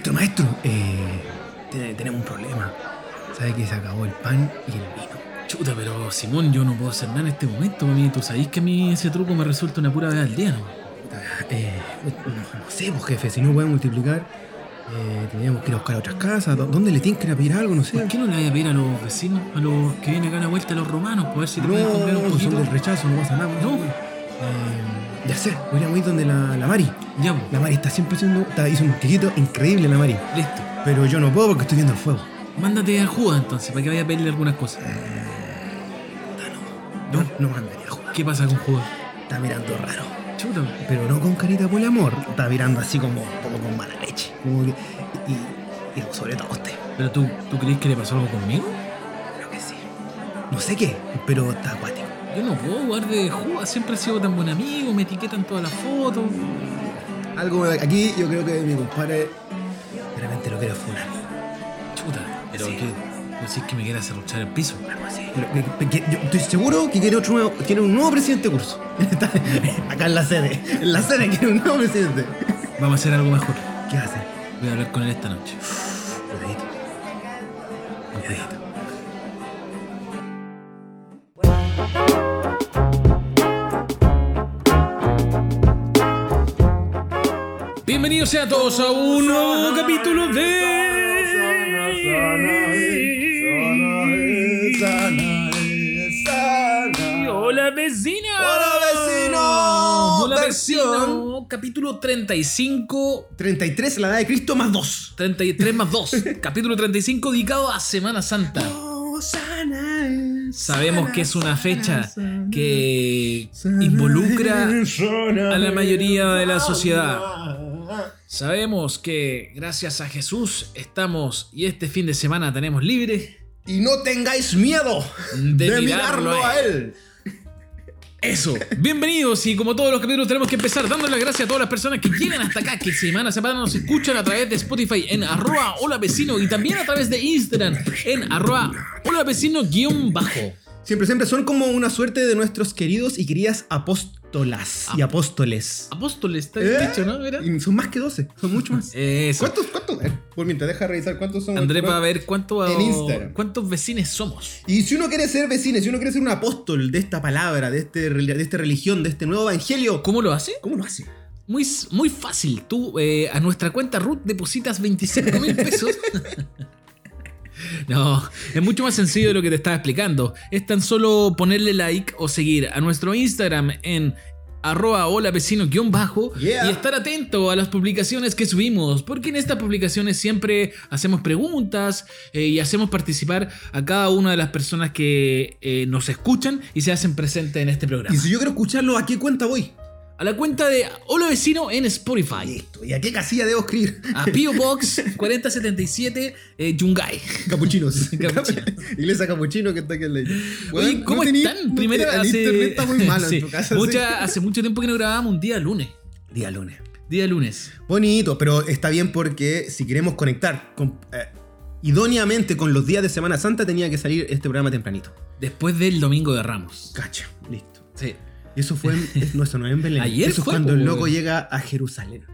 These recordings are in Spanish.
Maestro, maestro, eh, te- tenemos un problema. ¿Sabe que se acabó el pan y el vino? Chuta, pero Simón, yo no puedo hacer nada en este momento. A mí, tú sabéis que a mí ese truco me resulta una pura vez al día, ¿no? Eh, no, no sé, pues jefe, si no pueden multiplicar, eh, tendríamos que ir a buscar a otras casas. ¿Dó- ¿Dónde le tienen que ir a pedir algo? No sé. ¿Por qué no le vaya a pedir a los vecinos, a los que vienen acá a la vuelta, a los romanos, para ver si te No, pueden comprar un son poquito? del rechazo, no pasa nada. No. Eh, ya sé, podríamos ir donde la, la Mari. Ya, pues, La Mari está siempre haciendo, está, hizo un quequito increíble la Mari. listo. Pero yo no puedo porque estoy viendo el fuego. Mándate a Judas entonces, para que vaya a pedirle algunas cosas. No, no mandaría a jugar. ¿Qué pasa con Judas? Está mirando raro. Chuta. Pero no con carita por amor. Está mirando así como, como con mala leche. Como que, y, y sobre todo usted. ¿Pero tú, tú crees que le pasó algo conmigo? Creo que sí. No sé qué, pero está acuático. Yo no puedo jugar de Judas, siempre he sido tan buen amigo, me etiquetan todas las fotos. Algo aquí yo creo que mi compadre de repente lo quiere funar. Chuta, pero Sí. ¿qué? ¿No decís que me quiere cerruchar el piso? Algo así. Pero que- que- que- yo estoy seguro que quiere otro nuevo, quiere un nuevo presidente de curso. Acá en la sede. En la sede quiere un nuevo presidente. Vamos a hacer algo mejor. ¿Qué hace? Voy a hablar con él esta noche. Cuidadito. Cuidadito. Bienvenidos sean todos a un nuevo capítulo de. Hola vecino. Hola, vecino. Hola vecino. Capítulo 35. 33, la edad de Cristo más 2. 33 más 2. Capítulo 35 dedicado a Semana Santa. Sabemos que es una fecha que involucra a la mayoría de la sociedad. Sabemos que gracias a Jesús estamos y este fin de semana tenemos libre. Y no tengáis miedo De de, mirarlo mirarlo a él. Eso, bienvenidos y como todos los capítulos tenemos que empezar dándole las gracias a todas las personas que llegan hasta acá, que semana a semana nos escuchan a través de Spotify en arroba hola vecino y también a través de Instagram en arroba hola vecino guion bajo. Siempre, siempre son como una suerte de nuestros queridos y queridas apóstolas y apóstoles. Apóstoles, está ¿Eh? dicho, ¿no? Mira. Y son más que 12, son mucho más. Eso. ¿Cuántos? ¿Cuántos? Eh, Por mientras, deja revisar cuántos son. André para ver cuánto, En Instagram. cuántos vecinos somos. Y si uno quiere ser vecino, si uno quiere ser un apóstol de esta palabra, de, este, de esta religión, de este nuevo evangelio, ¿Cómo lo hace? ¿cómo lo hace? Muy, muy fácil. Tú eh, a nuestra cuenta Ruth depositas 25 mil pesos. No, es mucho más sencillo de lo que te estaba explicando. Es tan solo ponerle like o seguir a nuestro Instagram en arroba hola vecino guion bajo Yeah. y estar atento a las publicaciones que subimos porque en estas publicaciones siempre hacemos preguntas eh, y hacemos participar a cada una de las personas que eh, nos escuchan y se hacen presentes en este programa. Y si yo quiero escucharlo, ¿a qué cuenta voy? A la cuenta de hola vecino en Spotify. Listo. ¿Y a qué casilla debo escribir? A P.O. Box 4077 eh, Yungay. Capuchinos. Capuchino. Iglesia Capuchino que está aquí en la Oye, ¿cómo están? Primero el hace... internet está muy malo Sí, en tu casa. mucha- sí. Hace mucho tiempo que no grabábamos un día lunes. Día lunes. Día lunes. Bonito, pero está bien porque si queremos conectar con- eh, idóneamente con los días de Semana Santa tenía que salir este programa tempranito. Después del domingo de Ramos. Cacha, listo. Sí. Eso fue en, es- no, eso no es en Belén. Ayer eso es fue, cuando el loco weón. llega a Jerusalén.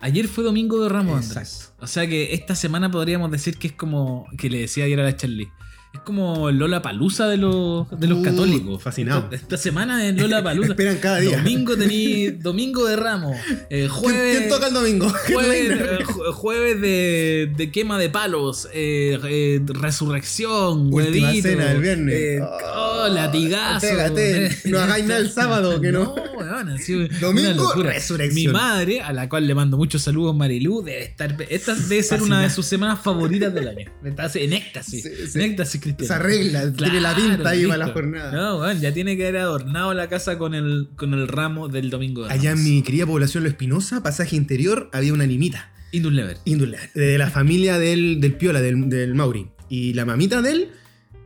Ayer fue domingo de Ramos, Andrés. Exacto. O sea que esta semana podríamos decir que es como. Que le decía ayer a la Charlie. Es como Lola Palusa de los, de los Uh, católicos. fascinado. Esta, esta semana es Lola Palusa. Esperan cada día. Domingo tení, domingo de Ramos. Eh, ¿Quién, jueves. quién toca el domingo? Jueves, eh, ju- jueves de, de quema de palos, eh, eh, resurrección, Última huevito, cena del viernes. eh, Oh, oh, latigazo. pégate. No hagáis nada el sábado, que no. una Domingo, resurrección. Mi madre, a la cual le mando muchos saludos, Marilú, debe estar. Esta debe ser una de sus semanas favoritas del año. En éxtasis. Sí, sí. En éxtasis cristiano. Se arregla, tiene la pinta ahí para la jornada. No, weón, ya tiene que haber adornado la casa con el, con el ramo del domingo de Allá en mi querida población Lo Espinosa, pasaje interior, había una nimita. Indus Lever. índole, de la familia del, del Piola, del, del Mauri. Y la mamita de él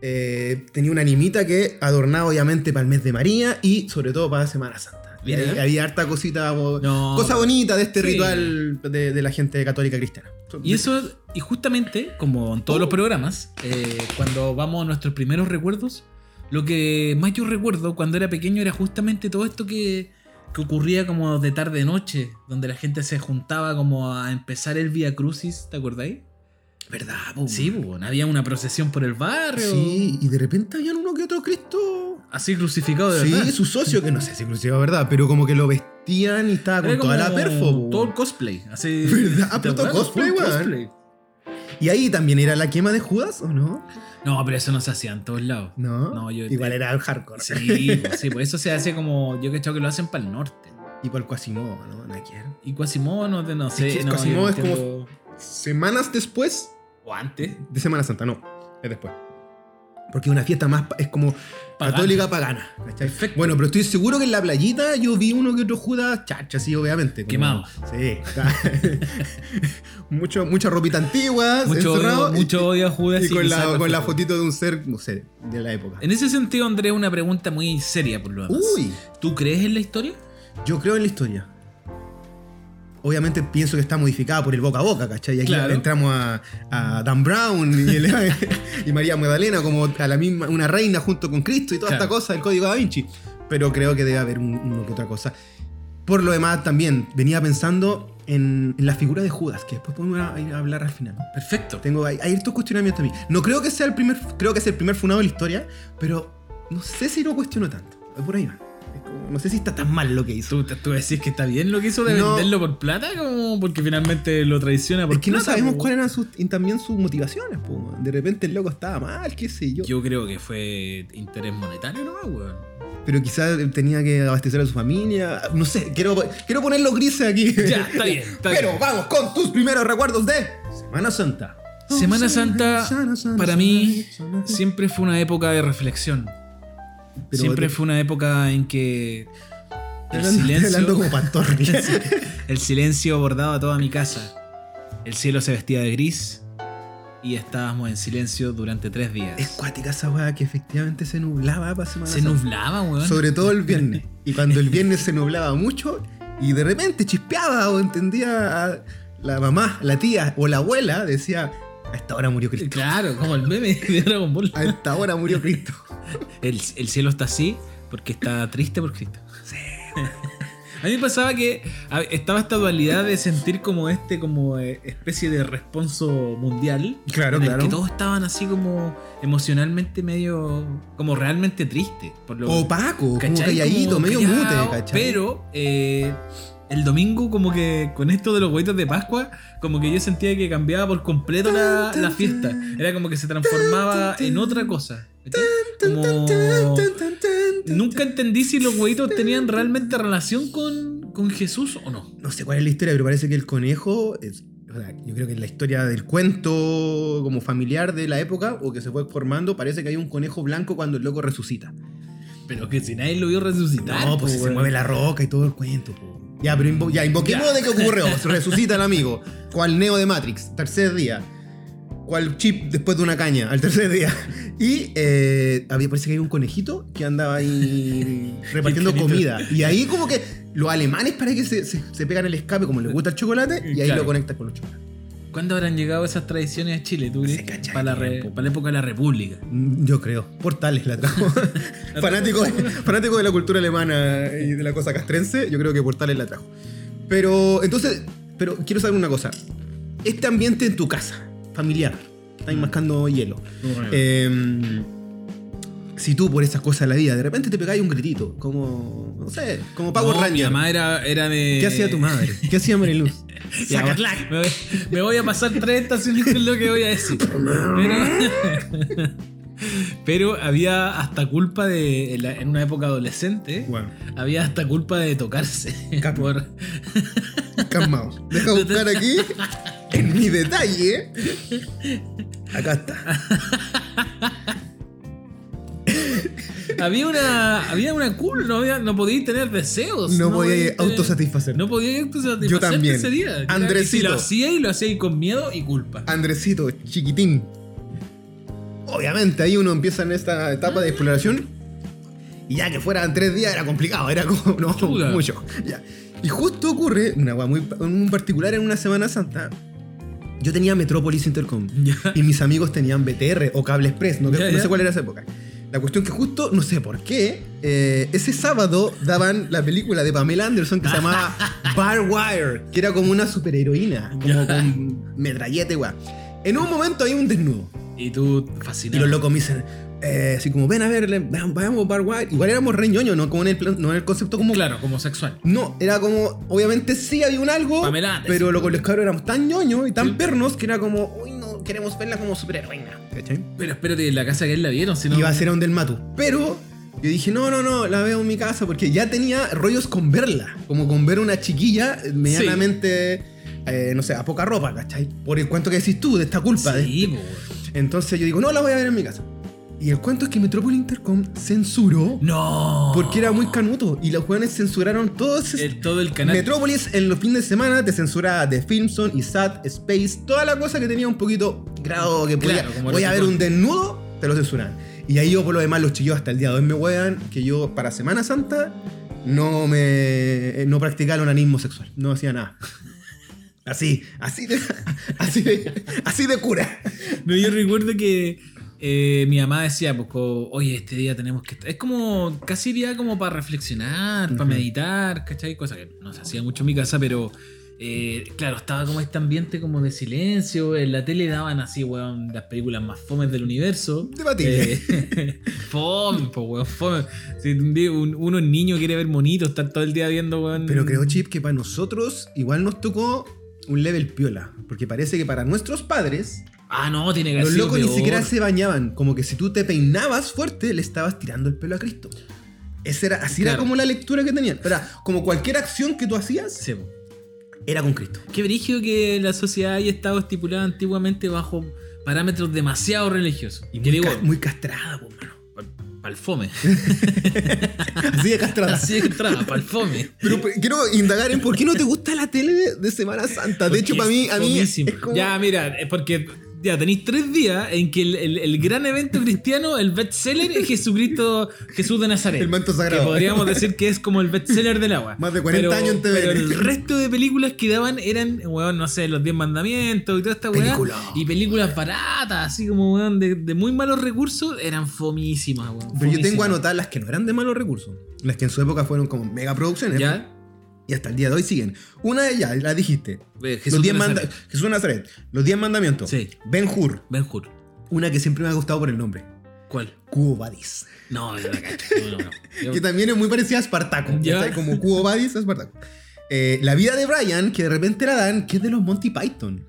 eh, tenía una animita que adornaba obviamente para el mes de María y sobre todo para Semana Santa. Ahí había harta cosita, No, cosa bonita de este sí. ritual de, de la gente católica cristiana. Y eso, y justamente, como en todos los programas, eh, cuando vamos a nuestros primeros recuerdos, lo que más yo recuerdo cuando era pequeño era justamente todo esto que, que ocurría como de tarde noche, donde la gente se juntaba como a empezar el Via Crucis, ¿te acordáis? ¿Verdad, po? Sí, pues, había una procesión por el barrio. Sí, y de repente había uno que otro Cristo. Así crucificado de Sí, verdad. su socio, que no sé si crucificado, ¿verdad? Pero como que lo vestían y estaba con Era toda la perfo. po. Todo el cosplay. Así, ¿Verdad? ¿te Puto acuerdas? cosplay, weón. ¿Y ahí también era la quema de Judas o no? No, pero eso no se hacía en todos lados. No. No, yo- Igual era el hardcore. Sí, pues, sí, pues eso se hace como. Yo que que lo hacen para el norte. Y por el Quasimodo, ¿no? Y Quasimodo no, no sé. que no, Quasimodo es como- Semanas después O antes. de Semana Santa, no. Es después. Porque una fiesta más es como Pagana. católica pagana. Perfecto. Bueno, pero estoy seguro que en la playita yo vi uno que otro Judas chacha, sí, obviamente. como- Quemado. Sí. mucho, mucha ropita antigua, Mucho odio, mucho odio a Judas. y, con, la, con la fotito de un ser, no sé, de la época. En ese sentido, Andrés, una pregunta muy seria por lo demás. Uy, ¿Tú crees en la historia? yo creo en la historia. Obviamente pienso que está modificada por el boca a boca, ¿cachai? Y aquí Claro. entramos a, a Dan Brown y, el- y María Magdalena como a la misma, una reina junto con Cristo y toda Claro. esta cosa del código da Vinci. Pero creo que debe haber un- uno que otra cosa. Por lo demás, también venía pensando en, en la figura de Judas, que después podemos a- ir a hablar al final. Perfecto. Tengo, hay, hay estos cuestionamientos también. No creo que sea el primer, creo que es el primer funado de la historia, pero no sé si lo cuestiono tanto. Por ahí va. No sé si está tan mal lo que hizo. ¿Tú, tú decís que está bien lo que hizo de No. venderlo por plata? Como porque finalmente lo traiciona por Es que no sabemos po. cuáles eran sus, también sus motivaciones. po, de repente el loco estaba mal, qué sé yo. Yo creo que fue interés monetario nomás, weón. Pero quizás tenía que abastecer a su familia. No sé, quiero, quiero ponerlo grises aquí. Ya, está bien, está Pero bien. vamos con tus primeros recuerdos de Semana Santa. Semana Santa, para mí. Siempre fue una época de reflexión. Pero Siempre fue una época en que el Estoy hablando- hablando como silencio, pastor. el silencio bordaba toda mi casa. El cielo se vestía de gris y estábamos en silencio durante tres días. es cuática esa weá que efectivamente se nublaba para Semana Se nublaba, weón. Sobre todo el viernes. Y cuando el viernes se nublaba mucho y de repente chispeaba o entendía a la mamá, la tía o la abuela, decía, a esta hora murió Cristo. Claro, como el meme de Dragon Ball. A esta hora murió Cristo. El, el cielo está así porque está triste por Cristo. A mí me pasaba que estaba esta dualidad de sentir como este, como eh, especie de responso mundial. Claro, en el claro. que todos estaban así como emocionalmente medio. como realmente. Por lo, Opaco, como ¿cachai? calladito, Como medio callado, mute, ¿cachai? Pero eh, el domingo, como que con esto de los huevitos de Pascua, como que yo sentía que cambiaba por completo la, la fiesta. Era como que se transformaba en otra cosa. Nunca entendí si los huevitos tenían realmente relación con, con Jesús o no. No sé cuál es la historia, pero parece que el conejo. es- o sea, yo creo que en la historia del cuento como familiar de la época o que se fue formando, parece que hay un conejo blanco cuando el loco resucita. Pero que si nadie lo vio resucitar. No, pues se mueve la roca y todo el cuento. po. Ya, pero invo- ya, invoquemos Ya. de qué ocurrió. Resucita el amigo. ¿Cuál Neo de Matrix? Tercer día. ¿Cuál chip después de una caña? Al tercer día. Y eh, había, parece que hay un conejito que andaba ahí repartiendo comida. Y ahí como que los alemanes parece que se, se, se pegan el escape como les gusta el chocolate y ahí Claro. lo conectan con los chocolates. ¿Cuándo habrán llegado esas tradiciones a Chile, tú? Se crees? cacha Para la, el re- tiempo. para la época de la República. Mm, Yo creo. Portales la trajo. fanático, de, fanático de la cultura alemana y de la cosa castrense, yo creo que Portales la trajo. Pero, entonces, pero quiero saber una cosa. Este ambiente en tu casa, familiar, estáis mascando hielo. Eh, si tú por esas cosas de la vida, de repente te pegáis un gritito, como, no sé, como Power No, Mi Ranger. mamá era, era de. ¿Qué hacía tu madre? ¿Qué hacía Mariluz? Me, voy, me voy a pasar tres estaciones con lo que voy a decir. Pero, pero había hasta culpa de. En, la- en una época adolescente. Bueno, Había hasta culpa de tocarse. Por- calmaos. Deja buscar aquí en mi detalle. Acá está. Había una. Había una cool, no, había, no podíais tener deseos. No podía podíais tener- autosatisfacer. No podía autosatisfacerte Yo también. Era- Andresito. Si lo hacía y lo hacía con miedo y culpa. Andresito, chiquitín. Obviamente, ahí uno empieza en esta etapa de exploración. Y ya que fueran tres días era complicado, era como, no, Chuta. mucho. Ya. Y justo ocurre, una muy en particular en una Semana Santa. Yo tenía Metrópolis Intercom. Y mis amigos tenían BTR o Cable Express, no, no sé cuál era esa época. La cuestión que justo, no sé por qué, eh, ese sábado daban la película de Pamela Anderson que se llamaba Bar Wire, que era como una superheroína, como con metralleta igual. En un momento hay un desnudo. Y tú Y fascinado. los locos me dicen, eh, así como, ven a ver, vayamos Bar Wire. Igual éramos re ñoños, ¿no? Como en el, plan- no en el concepto como... Claro, como sexual. No, era como, obviamente sí había un algo, Pamela Anderson. pero lo los cabros éramos tan ñoños y tan pernos que era como, uy, queremos verla como superheroína. ¿Cachai? Pero espérate, la casa que él la vieron, si no. Iba a ser a un del Matu. Pero yo dije, no, no, no, la veo en mi casa porque ya tenía rollos con verla. Como con ver una chiquilla eh, medianamente, eh, no sé, a poca ropa, ¿cachai? Por el cuento que decís tú, de esta culpa. de- Sí, po, weón. Entonces yo digo, no, la voy a ver en mi casa. Y el cuento es que Metropolis Intercom censuró No. porque era muy canuto. Y los jóvenes censuraron todos El- todo el canal. Metropolis en los fines de semana te censuraba The Filmson, ISAT, Space, toda la cosa que tenía un poquito grado que podía, Claro, voy a ver un desnudo, te lo censuraban. Y ahí yo por lo demás los chillos hasta el día de hoy me huean que yo para Semana Santa no me eh, no practicaba el onanismo sexual, no hacía nada. Así, así de, así de, así de cura. No, yo recuerdo que eh, mi mamá decía, pues, oye, este día tenemos que... Es como casi día como para reflexionar, para meditar, ¿cachai? Cosa que no se hacía mucho en mi casa, pero... eh, claro, estaba como este ambiente como de silencio. En la tele daban así, weón, las películas más fomes del universo. Debatible. Eh, fome, po, weón, fome. Si un- uno es niño quiere ver monitos, estar todo el día viendo, weón. Pero creo, Chip, que para nosotros igual nos tocó un level piola. Porque parece que para nuestros padres, Ah, no, tiene que los haber sido locos ni siquiera se bañaban. Como que si tú te peinabas fuerte, le estabas tirando el pelo a Cristo. Esa era, así era como la lectura que tenían. Era como cualquier acción que tú hacías, Sí, po. era con Cristo. Qué brígido que la sociedad haya estado estipulada antiguamente bajo parámetros demasiado religiosos. Y que muy, digo, ca- muy castrada, pues, mano. pa'l fome. Así de castrada. Así de entrada, pa'l fome. Pero quiero indagar en por qué no te gusta la tele de, Semana Santa. De hecho, Porque para mí, a mí es fomísimo. como... Ya, mira, es porque ya tenéis tres días en que el, el- el gran evento cristiano, el bestseller, es Jesucristo, Jesús de Nazaret. El manto sagrado. Que podríamos decir que es como el bestseller del agua. Más de 40 Pero- años en TVN. Pero el resto de películas que daban eran, weón, no sé, los 10 mandamientos y toda esta weá. Película. Y películas baratas, así como, weón, de, de muy malos recursos, eran fomísimas, weón. Pero yo tengo anotadas las que no eran de malos recursos. Las que en su época fueron como mega producciones. ¿Ya? Y hasta el día de hoy siguen. Una de ellas, la dijiste. Eh, Jesús los de diez manda- Nazaret. Jesús de Nazaret. Los 10 mandamientos. Sí. Ben Hur. Ben Hur. Una que siempre me ha gustado por el nombre. ¿Cuál? Cubo Badis. No, de la cacho. No, no, no. Yo- Que también es muy parecida a Espartaco. Ya. Como Cubo Badis a Espartaco. Eh, la vida de Brian, que de repente la dan, que es de los Monty Python.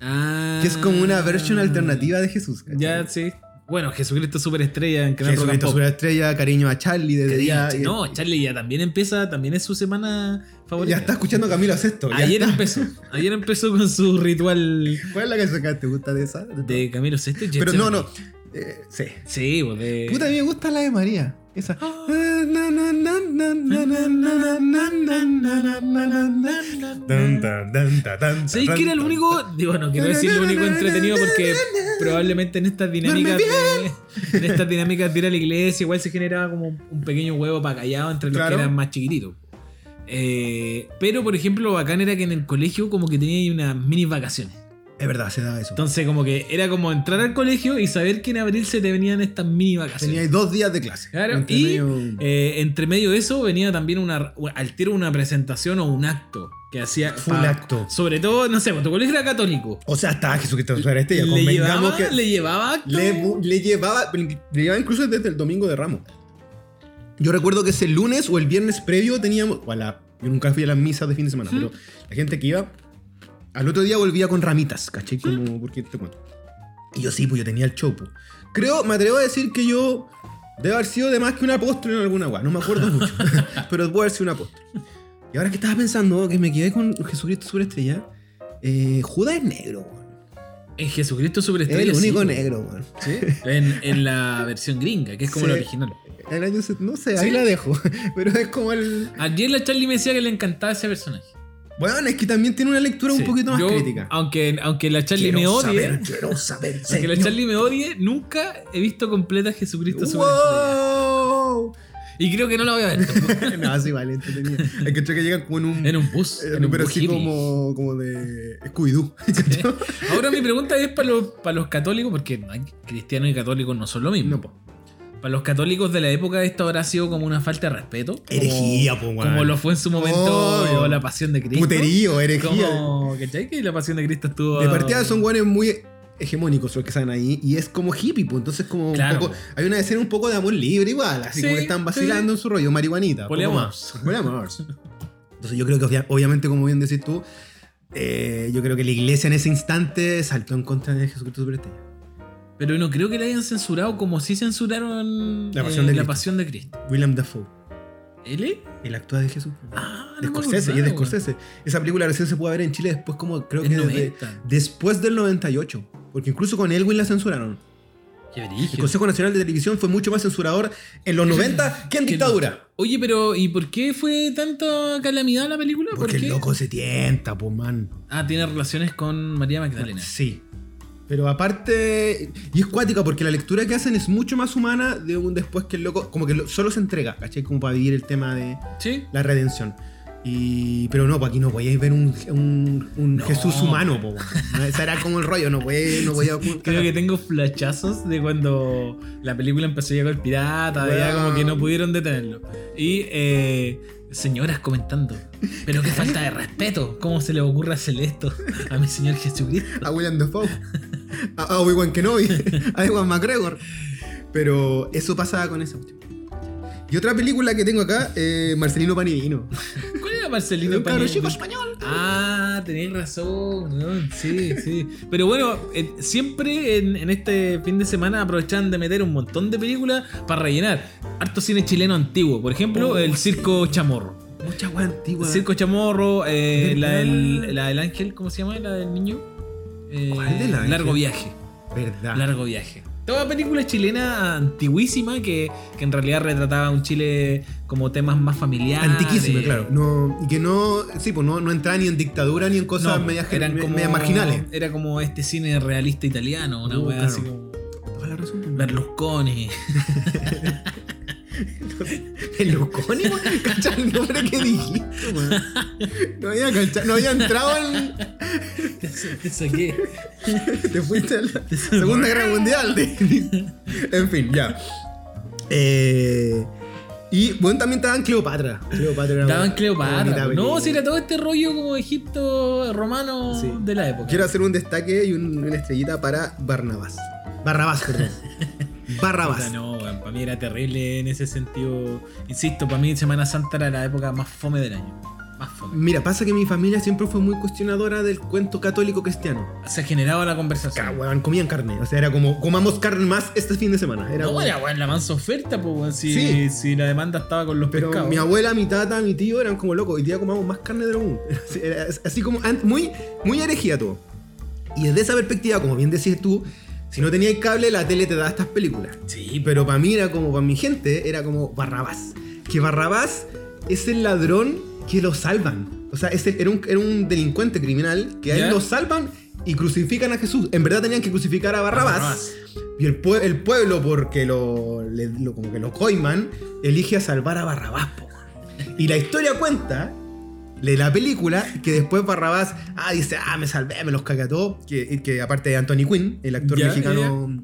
Ah. Que es como una versión alternativa de Jesús. ¿cachai? Ya, sí. Bueno, Jesucristo superestrella en Canal Jesucristo. Superestrella, cariño a Charlie desde ya. diga, No, Charlie ya también empieza, también es su semana favorita. Ya está escuchando a Camilo Sesto. Ayer empezó. Ayer empezó con su ritual ¿Cuál es la canción que te gusta de esa? de Camilo Sesto. y Pero no, no. Eh, sí. Sí, pues de. Puta, a mí me gusta la de María. Esa. ¿Sabéis que era el único? Digo, no quiero decir lo único entretenido porque probablemente en estas dinámicas de, en estas dinámicas de ir a la iglesia igual se generaba como un pequeño huevo para callado entre los Claro. que eran más chiquititos. Eh, pero por ejemplo, lo bacán era que en el colegio como que tenía unas mini vacaciones. Es verdad, se daba eso. Entonces como que era como entrar al colegio y saber que en abril se te venían estas mini vacaciones. Tenía dos días de clase. Claro, Entre y medio- eh, entre medio de eso venía también una, al tiro una presentación o un acto que hacía. Full pa- acto. Sobre todo, no sé, pues tu colegio era católico. O sea, estaba Jesucristo Superestrella. Le Convengamos llevaba, que le llevaba acto. le, le llevaba. Le llevaba incluso desde el domingo de Ramos. Yo recuerdo que ese lunes o el viernes previo teníamos. O a la- yo nunca fui a las misas de fin de semana, Ujú. pero la gente que iba. Al otro día volvía con ramitas, ¿cachai? Como, porque te cuento. Y yo sí, pues yo tenía el chopo. Creo, me atrevo a decir que yo debo haber sido de más que un apóstol en alguna weá. No me acuerdo mucho. pero debo haber sido un apóstol. Y ahora que estaba pensando que me quedé con Jesucristo Superestrella, eh, Judas es negro, weón. En Jesucristo Es Superestrella. el único sí, negro, weón. ¿sí? En, en la versión gringa, que es como Sí. la original. El año no sé, ahí la dejo. Pero es como el. Ayer la Charlie me decía que le encantaba ese personaje. Bueno, es que también tiene una lectura Sí. un poquito más Yo, crítica. Aunque, aunque la Charlie Quiero me odie. saber, quiero saber. Aunque la. Charlie me odie, nunca he visto completa Jesucristo. ¡Wow! Y creo que no la voy a ver. no, sí, vale, entretenido. Es que que llegan como en un. en un bus. eh, en un pero bus así hippie. como, como de Scooby-Doo. Ahora mi pregunta es para los, para los católicos, porque cristianos y católicos no son lo mismo. no. Para los católicos de la época esto habrá sido como una falta de respeto. Como- Herejía, po, weón. Como lo fue en su momento Obvio. la Pasión de Cristo. Puterío, herejía. Como, ¿cachai? Que la Pasión de Cristo estuvo... De partida son guanes muy hegemónicos los que salen ahí y es como hippie, pues entonces como Claro. un poco hay una escena un poco de amor libre igual, así Sí, como que están vacilando en su rollo, marihuanita, poco Poliamor. más. Poliamor. Entonces yo creo que obvia- obviamente como bien decís tú, eh, yo creo que la iglesia en ese instante saltó en contra de Jesucristo Superestrella. Pero no creo que la hayan censurado como si censuraron La Pasión de eh, la Cristo. Pasión de Cristo. William Dafoe, ¿Él? el actúa de Jesús. Ah, de no me Scorsese, y es de acordaba, Scorsese. Esa película recién se puede ver en Chile después como creo En que desde- 90. después del 98, porque incluso con Elwin la censuraron. Qué El brígido. Consejo Nacional de Televisión fue mucho más censurador en los 90 que en Que- dictadura. Oye, pero ¿y por qué fue tanta calamidad la película? ¿Por Porque qué? el loco se tienta, pues man. Ah, tiene relaciones con María Magdalena. Sí. Pero aparte, y es cuática porque la lectura que hacen es mucho más humana de un después que el loco, como que lo- solo se entrega, ¿cachai? Como para vivir el tema de Sí. la redención. Y, pero no, pues aquí no podíais ver un, un- un No. Jesús humano, po. ¿no? Ese era como el rollo, no podía, no podía Creo que tengo flashazos de cuando la película empezó a llegar el pirata, ya como que no pudieron detenerlo. Y eh, señoras comentando, pero qué falta de respeto, ¿cómo se le ocurre hacerle esto a mi señor Jesucristo? a William Dafoe, a, a Obi-Wan Kenobi, a Ewan McGregor. Pero eso pasaba con esa cuestión. Y otra película que tengo acá, eh, Marcelino Panivino. ¿Cuál era Marcelino Un chico español. Ah, tenéis razón, ¿no? sí, sí. Pero bueno, eh, siempre en, en este fin de semana aprovechan de meter un montón de películas para rellenar. Harto cine chileno antiguo, por ejemplo, Oh, el sí. Circo Chamorro. Mucha wea antigua. El Circo Chamorro, eh, la, del, la del ángel, ¿cómo se llama? La del niño. Eh, ¿Cuál del ángel? Largo viaje. Verdad. Largo viaje. Toda película chilena antiguísima que, que en realidad retrataba un Chile como temas más familiares. Antiquísima, claro. No, y que no, sí, pues no, no entraba ni en dictadura ni en cosas No, medias, eran como, medias marginales. Era como este cine realista italiano, una Uh, wea claro. así como. Berlusconi. Luconi, weón. ¿Cachai el nombre que dijiste, weón? No había, cachado- no había entrado en. Te, te saqué. Te fuiste a la Segunda Guerra Mundial. en fin, ya. Eh, y bueno, también estaban Cleopatra. Cleopatra era Daban una- Cleopatra. No, si era todo este rollo como Egipto romano Sí. de la época. Quiero hacer un destaque y un- una estrellita para Barnabás. Barrabás, perdón. Barrabás. No, para mí era terrible en ese sentido. Insisto, para mí Semana Santa era la época más fome del año. Más fome. Mira, pasa que mi familia siempre fue muy cuestionadora del cuento católico cristiano. Se generaba la conversación. comían carne. O sea, era como, comamos carne más este fin de semana. Era No, como- era weón, la mansa oferta, pues, si, Sí. si la demanda estaba con los Pero pescados. mi abuela, mi tata, mi tío eran como locos. Hoy día comamos más carne de lo común. Era así- como muy, muy herejía todo. Y desde esa perspectiva, como bien decís tú, si no tenías cable, la tele te daba estas películas. Sí, Pero para mí era como, para mi gente, era como Barrabás. Que Barrabás es el ladrón que lo salvan. O sea, es el- era, un, era un delincuente criminal que a él lo salvan y crucifican a Jesús. En verdad tenían que crucificar a Barrabás. Barrabás. Y el, pue- el pueblo, porque lo, le- lo- como que lo coiman, elige a salvar a Barrabás. po. Y la historia cuenta de la película que después Barrabás ah, dice, ah, me salvé, me los cagué a todos. Que, que aparte de Anthony Quinn, el actor mexicano.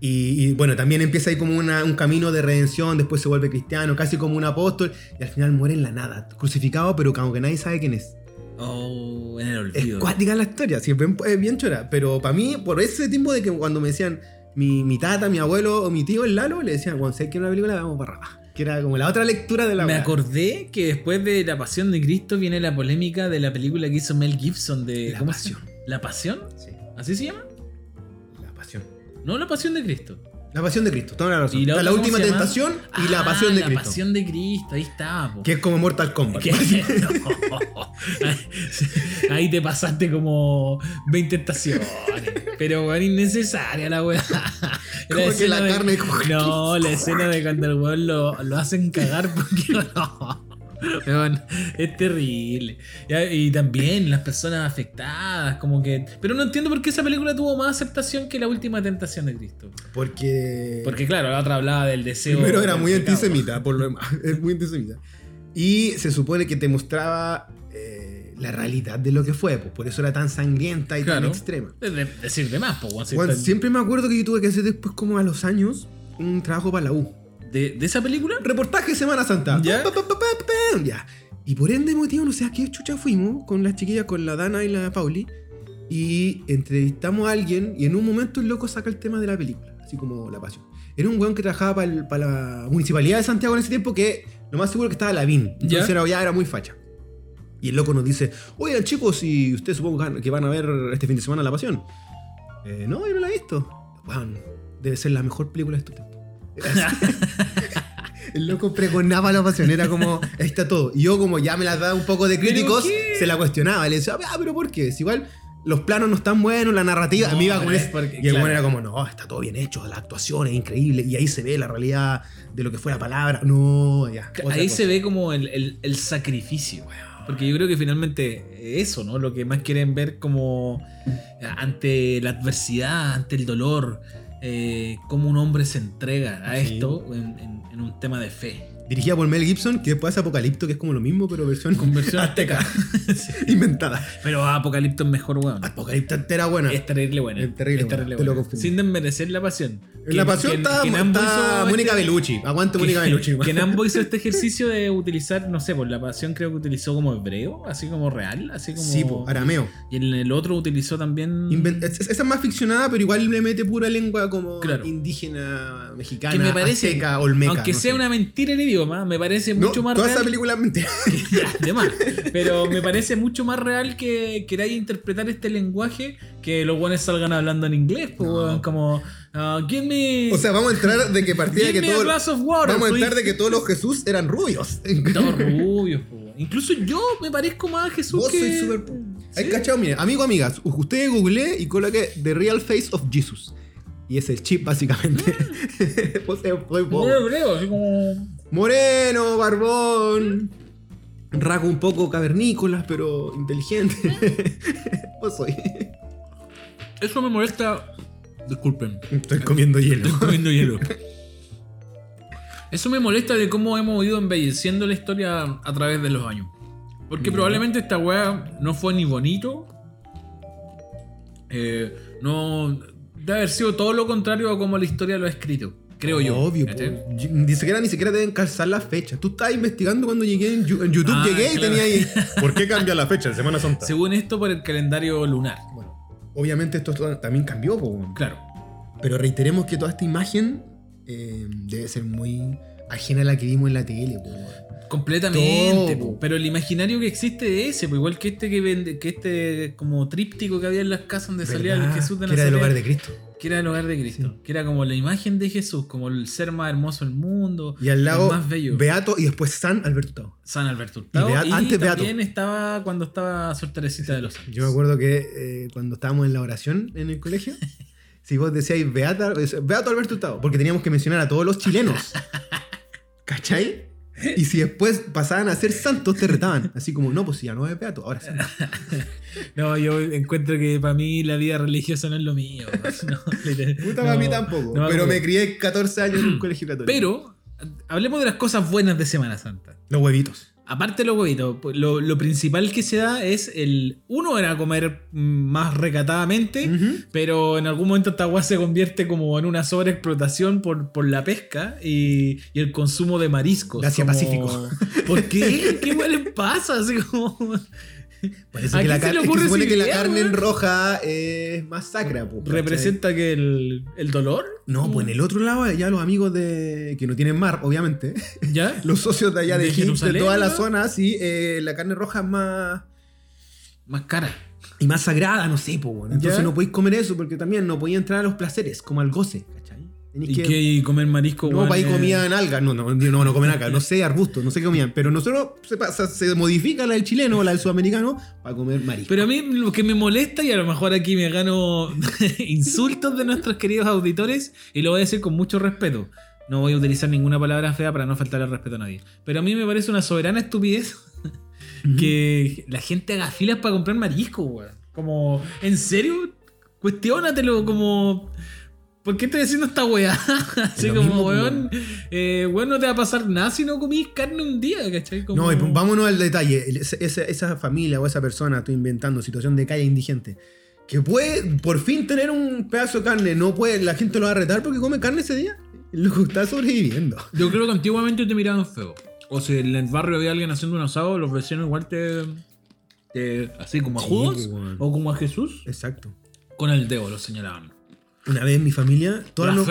Y, y, bueno, también empieza ahí como una- un camino de redención, después se vuelve cristiano, casi como un apóstol, y al final muere en la nada, crucificado, pero como que nadie sabe quién es. Oh, en el Es olvido. cuática la historia, sí, es bien, es chora. Pero para mí, por ese tiempo de que cuando me decían mi, mi tata, mi abuelo o mi tío, el Lalo, le decían, cuando sé que una película, vamos para Barrabás. Que era como la otra lectura de la Me acordé que después de La Pasión de Cristo viene la polémica de la película que hizo Mel Gibson de. La ¿cómo se Pasión. ¿La Pasión? Sí, ¿Así se llama? la pasión. No, La Pasión de Cristo. La pasión de Cristo, toda la razón. ¿Y la la, última tentación y la Ah, pasión de la Cristo. Pasión de Cristo, ahí está. po. Que es como Mortal Kombat. No. Ahí te pasaste como 20 estaciones. Pero, weón, innecesaria la weá. Que la de- carne- No, la escena de cuando el weón lo, lo hacen cagar porque no. Es terrible. Y también las personas afectadas, como que. Pero no entiendo por qué esa película tuvo más aceptación que la última tentación de Cristo. Porque. Porque, claro, la otra hablaba del deseo. Primero era muy pecado. antisemita, por lo demás. Es muy antisemita. Y se supone que te mostraba eh, la realidad de lo que fue, pues por eso era tan sangrienta y Claro. tan extrema. De- de- decir de más, Bueno, está- siempre me acuerdo que yo tuve que hacer después como a los años un trabajo para la U. ¿De, de esa película? Reportaje de Semana Santa. Ya. Pa, pa, pa, pa, pa, ya. Y por ende motivo, no sé a qué chucha fuimos con las chiquillas, con la Dana y la Pauli. Y entrevistamos a alguien y en un momento el loco saca el tema de la película, así como la pasión. Era un weón que trabajaba para la municipalidad de Santiago en ese tiempo que lo más seguro que estaba la VIN. Entonces Ya. era, ya era muy facha. Y el loco nos dice, oigan chicos, si ustedes supongo que van- a ver este fin de semana La Pasión. "Eh, no, yo no la he visto. Weón, debe ser la mejor película de este tiempo. El loco pregonaba la pasión, era como, ahí está todo. Y yo, como ya me la daba un poco de ¿Pero críticos, se la cuestionaba. Le decía, ah, pero ¿por qué? Si igual los planos no están buenos, la narrativa. No, me iba con es eso. porque- y el bueno era como, no, está todo bien hecho, la actuación es increíble. Y ahí se ve la realidad de lo que fue la palabra. No, ya. Ahí cosa. se ve como el, el- el sacrificio. Porque yo creo que finalmente eso, ¿no? Lo que más quieren ver como ante la adversidad, ante el dolor, eh, cómo un hombre se entrega a Sí. esto en, en- en un tema de fe. Dirigida por Mel Gibson, que después hace Apocalipto, que es como lo mismo, pero versión Con versión azteca. inventada. Pero Apocalipto es mejor, weón. Apocalipto entera buena. Es terrible buena. Es terrible buena, te lo buena. Sin desmerecer la pasión. En la pasión que- está, que Mónica este- Bellucci. Aguante Mónica Bellucci. Que Nambo hizo este ejercicio de utilizar, no sé, por la pasión creo que utilizó como hebreo, así como real, así como. Sí, po, arameo. Y en el otro utilizó también. Inven- es- es- esa es más ficcionada, pero igual le mete pura lengua como Claro. indígena, mexicana, que me parece. azteca, olmeca. aunque no sea sé. una mentira el idioma, me parece No, mucho más toda real. esa película mentira. Ya, de más. Pero me parece mucho más real que queráis interpretar este lenguaje que los guanes salgan hablando en inglés. pues, No. como. ah, give me. O sea, vamos a entrar de que give que todos. Vamos a entrar de que todos los Jesús eran rubios. Todos rubios, po. Incluso yo me parezco más a Jesús Vos que... sois súper. Hay ¿Sí? cachado, mire, amigo, amigas, usted googleé y coloque The Real Face of Jesus. Y es el chip, básicamente. Vos sois- soy vos. Muy hebreo, así como... Moreno, barbón. Rasgo un poco cavernícolas, pero inteligente. Vos soy. Eso me molesta... Disculpen, Estoy comiendo hielo. estoy comiendo hielo. Eso me molesta de cómo hemos ido embelleciendo la historia a través de los años. Porque probablemente esta weá no fue ni bonito. eh, no... Debe haber sido todo lo contrario a como la historia lo ha escrito. Creo yo. Obvio, ¿cachai? ni siquiera ni siquiera deben calzar las fechas. Tú estabas investigando cuando llegué en, Yu- en YouTube, Ah, llegué y tenía ahí. ¿Por qué cambia la fecha de Semana Santa? Según esto, por el calendario lunar. Bueno, obviamente esto to- también cambió, po. Claro. pero reiteremos que toda esta imagen eh, debe ser muy ajena a la que vimos en la tele. po. Completamente, Todo. po. pero el imaginario que existe es ese, po. igual que este que vende, que este como tríptico que había en las casas donde salía el ¿Verdad? Jesús de que era Nazaret, del hogar de Cristo. Que era el hogar de Cristo, que era como la imagen de Jesús, como el ser más hermoso del mundo, Y al lado, el más bello, Beato y después San Alberto Hurtado. San Alberto Hurtado, Y y, Bea- antes Beato. estaba cuando estaba Sor Teresita de los Santos. Yo me acuerdo que eh, cuando estábamos en la oración en el colegio, si vos decíais Beata, Beato Alberto Hurtado, porque teníamos que mencionar a todos los chilenos. ¿Cachai? Y si después pasaban a ser santos, te retaban. Así como, no, pues si ya no es Beato, ahora sí. No, yo encuentro que para mí la vida religiosa no es lo mío. No. Puta, No, para mí tampoco. no, pero me crié 14 años en un colegio católico. Pero hablemos de las cosas buenas de Semana Santa. Los huevitos. Aparte de los huevitos, pues, lo, lo principal que se da es el. Uno era comer más recatadamente, pero en algún momento esta agua se convierte como en una sobreexplotación por, por la pesca y, y el consumo de mariscos. Como- Pacífico. ¿Por qué? ¿Qué pasa? Así como. Parece ¿A que, la se carne, le es que supone que la carne en roja es más sacra. ¿cachai? ¿Representa que el, el dolor? No, pues en el otro lado, ya los amigos de que no tienen mar, obviamente, ¿Ya? los socios de allá de, ¿De Egipto, de toda la zona, sí, eh, la carne roja es más Más cara. y más sagrada, no sé, pues, bueno. Entonces ¿Ya? no podéis comer eso porque también no podéis entrar a los placeres, como al goce, Tenéis ¿Y que- comer marisco? No, para ahí comían algas, no, no, no, no comen algas, no sé, arbustos, no sé qué comían, pero nosotros se, pasa- se modifica la del chileno o la del sudamericano para comer marisco. Pero a mí lo que me molesta, y a lo mejor aquí me gano insultos de nuestros queridos auditores, y lo voy a decir con mucho respeto. No voy a utilizar ninguna palabra fea para no faltarle al respeto a nadie. Pero a mí me parece una soberana estupidez que la gente haga filas para comprar marisco, weón. Como, ¿en serio? Cuestiónatelo como... ¿Por qué estoy haciendo esta weá? Así lo como, mismo, pues, weón, eh, weón, no te va a pasar nada si no comís carne un día, ¿cachai? Como- No, y vámonos al detalle. Esa- familia o esa persona, estoy inventando, situación de calle indigente, que puede por fin tener un pedazo de carne, no puede, la gente lo va a retar porque come carne ese día. Loco está sobreviviendo. Yo creo que antiguamente te miraban feo. O si en el barrio había alguien haciendo un asado, los vecinos igual te. te- así como a Sí, Judas weón. o como a Jesús, Exacto. con el dedo lo señalaban. Una vez en mi familia, todas nos,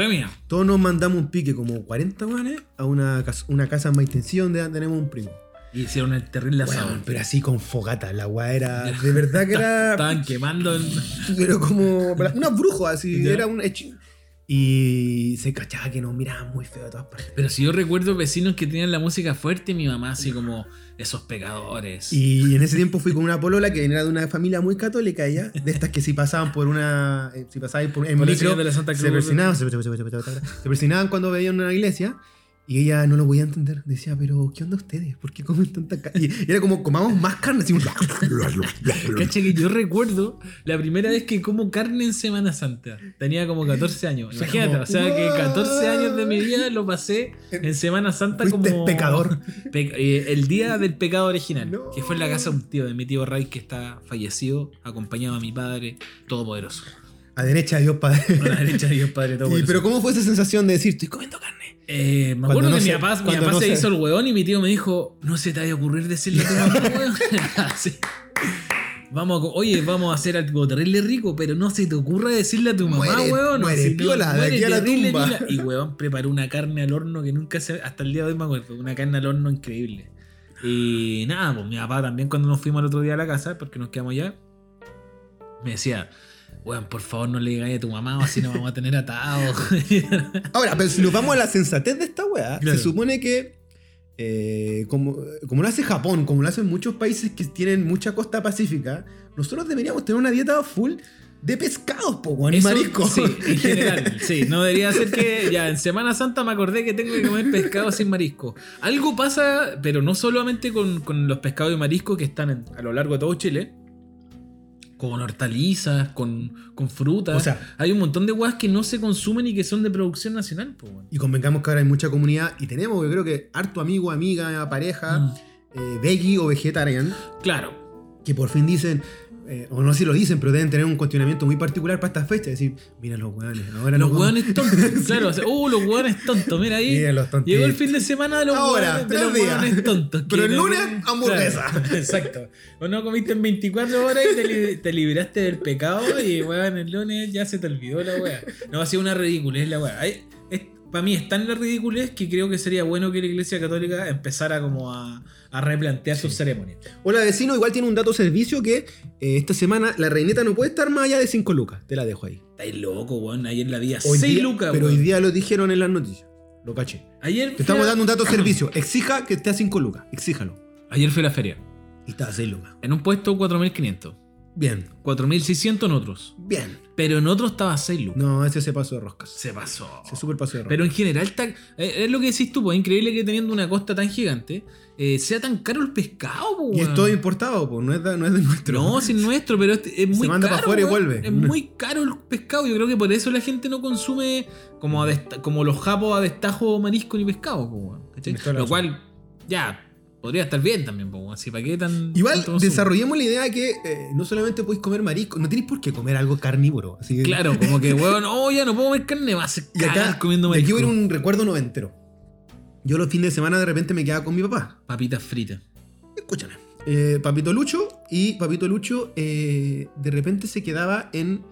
todos nos mandamos un pique como 40 guanes a una, cas- una casa en Maitencillo donde tenemos un primo. Y hicieron el terrible asado. Pero así con fogata. La weá era. De verdad que era. Estaban quemando. en- Pero como. Unas brujos así. Ya. Era un Y se cachaba que nos miraban muy feo de todas partes. Pero si yo recuerdo vecinos que tenían la música fuerte, y mi mamá así como esos pecadores. Y en ese tiempo fui con una polola que era de una familia muy católica ya, de estas que si pasaban por una, eh, si pasaban por en micro, de la Santa se Cruz. persinaban, se, se persinaban cuando veían una iglesia y ella no lo podía entender. Decía, pero ¿qué onda ustedes? ¿Por qué comen tanta carne? Y era como comamos más carne, así Cacha que yo recuerdo la primera vez que como carne en Semana Santa. Tenía como 14 años. Imagínate, o sea que 14 años de mi vida lo pasé en Semana Santa Fuiste como. pecador. Pe- eh, el día del pecado original. No. Que fue en la casa de un tío, de mi tío Ray, que está fallecido, acompañado a mi padre, todopoderoso. A derecha Dios Padre. A la derecha de Dios Padre, Y, todopoderoso. pero ¿cómo fue esa sensación de decir, estoy comiendo carne? Eh, me acuerdo no que se- mi papá, mi cuando papá no se se- hizo el hueón y mi tío me dijo, no se te vaya a ocurrir decirle a tu mamá. Así. Vamos a, oye, vamos a hacer algo terrible rico, pero no se te ocurra decirle a tu mamá, Muere- weón. muere si no, piola, de aquí a la tumba. piola. Y weón preparó una carne al horno que nunca se. Hasta el día de hoy me acuerdo. Una carne al horno increíble. Y nada, pues mi papá también cuando nos fuimos el otro día a la casa, porque nos quedamos allá, me decía, weón, por favor no le digáis a tu mamá o así nos vamos a tener atados. Ahora, pero si nos vamos a la sensatez de esta weá, Claro. se supone que, eh, como, como lo hace Japón, como lo hacen muchos países que tienen mucha costa pacífica, nosotros deberíamos tener una dieta full de pescados, po, y mariscos. Sí, en general. Sí, no debería ser que ya en Semana Santa me acordé que tengo que comer pescado sin marisco. Algo pasa, pero no solamente con, con los pescados y mariscos que están en- a lo largo de todo Chile. Con hortalizas, con, con frutas. O sea- hay un montón de huevas que no se consumen y que son de producción nacional. po. Y convengamos que ahora hay mucha comunidad y tenemos, yo creo que harto amigo, amiga, pareja, Mm. eh, veggie o vegetarian, Claro. que por fin dicen, eh, o no sé si lo dicen, pero deben tener un cuestionamiento muy particular para estas fechas. decir, mira los hueones, ahora Los vamos- hueones tontos. Claro, o sea, uh, los hueones tontos. Mira ahí. Mira los. Llegó el fin de semana de los Ahora, hueones, de los hueones tontos. Pero el lunes, hamburguesa. Claro, exacto. O no comiste en 24 horas y te, li- te liberaste del pecado y weón, el lunes ya se te olvidó la weá. No, ha sido una ridiculez la. Hay- es- Para mí es tan la ridiculez que creo que sería bueno que la iglesia católica empezara como a, a replantear sus ceremonias. Hola vecino, igual tiene un dato servicio que eh, esta semana la reineta no puede estar más allá de 5 lucas. Te la dejo ahí. Estáis loco, weón. Ayer la vi a Hoy 6 día- lucas, Pero weón. hoy día lo dijeron en las noticias. Lo caché. Ayer Te estamos dando un dato servicio. Exija que esté a 5 lucas. Exíjalo. Ayer fui a la feria. Y está a 6 lucas. En un puesto 4.500. Bien. 4.600 en otros. Bien. Pero en otros estaba a 6 lucas. No, ese se pasó de roscas. Se pasó. Se super pasó de roscas. Pero en general, está- eh, es lo que decís tú, pues es increíble que teniendo una costa tan gigante eh, sea tan caro el pescado, pues, y es todo importado, pues no es de, no es de nuestro. No, es nuestro, pero es, es muy manda caro. pa' afuera y vuelve. Es muy caro el pescado. Yo creo que por eso la gente no consume como, a desta- como los japos a destajo marisco ni pescado, pues, weón, ¿cachai? Lo cual, ya, podría estar bien también, pues. Así, ¿para qué tan. Igual desarrollemos la idea de que eh, no solamente podéis comer marisco, no tenéis por qué comer algo carnívoro. Así que, Claro, como que, weón, oh, ya no puedo comer carne, ser Y acá, comiendo aquí marisco. voy a ir un recuerdo noventero. Yo los fines de semana de repente me quedaba con mi papá. Papitas fritas. Escúchame. Eh, Papito Lucho y Papito Lucho eh, de repente se quedaba en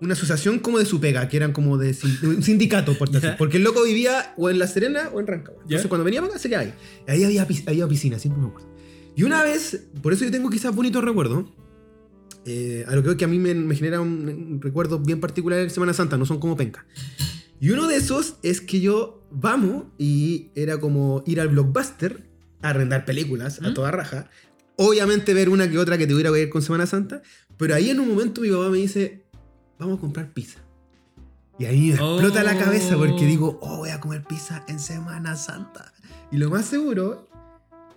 una asociación como de su pega, que eran como de, de un sindicato, por decir. Porque el loco vivía o en La Serena o en Rancagua. Entonces cuando venía para acá se quedaba ahí. Ahí había, había piscina, siempre me acuerdo. Y una vez, por eso yo tengo quizás bonitos recuerdos, eh, a lo que que a mí me, me genera un, un recuerdo bien particular en Semana Santa, no son como penca. Y uno de esos es que yo vamos y era como ir al blockbuster a arrendar películas a ¿Mm? toda raja. Obviamente ver una que otra que tuviera que ver con Semana Santa. Pero ahí en un momento mi papá me dice, vamos a comprar pizza. Y ahí me explota la cabeza porque Oh. digo, oh, voy a comer pizza en Semana Santa. Y lo más seguro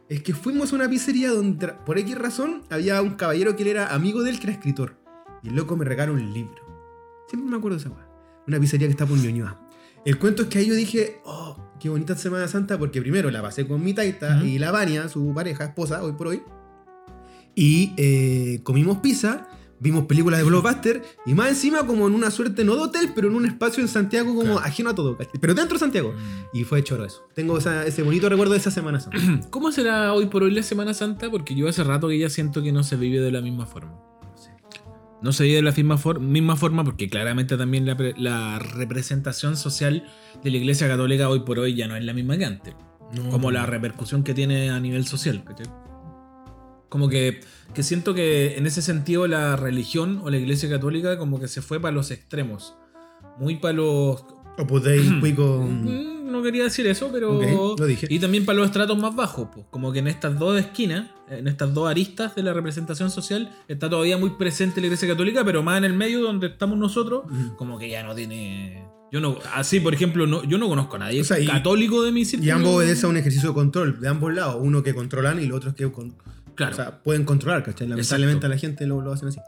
es que fuimos a una pizzería donde, por X razón, había un caballero que él era amigo de él, que era escritor. Y el loco me regaló un libro. Siempre me acuerdo de esa weá. Una pizzería que está por Ñuñoa. El cuento es que ahí yo dije, oh, qué bonita Semana Santa, porque primero la pasé con mi taita Ujú. y la Vania, su pareja, esposa, hoy por hoy. Y eh, comimos pizza, Vimos películas de blockbuster y más encima como en una suerte, no de hotel, pero en un espacio en Santiago como Claro. ajeno a todo, pero dentro de Santiago. Mm. Y fue choro eso. Tengo esa- ese bonito recuerdo de esa Semana Santa. ¿Cómo será hoy por hoy la Semana Santa? Porque yo hace rato que ya siento que no se vive de la misma forma. No se vive de la misma, for- misma forma porque claramente también la, la representación social de la Iglesia Católica hoy por hoy ya no es la misma que antes. No, como pues. la repercusión que tiene a nivel social. ¿cachai? Como que, que siento que en ese sentido la religión o la iglesia católica como que se fue para los extremos. Muy para los... Opus Dei, Cuico. Mm, No quería decir eso, pero... Lo dije. Y también para los estratos más bajos. Pues, como que en estas dos esquinas, en estas dos aristas de la representación social, está todavía muy presente la iglesia católica, pero más en el medio donde estamos nosotros, como que ya no tiene... Yo no, así, por ejemplo, no, yo no conozco a nadie O sea, y- católico de mi círculo. Y ambos obedecen a un ejercicio de control de ambos lados. Uno que controlan y los otros que con- Claro. o sea, pueden controlar, ¿cachai? Lamentablemente Exacto. a la gente lo, lo hacen así.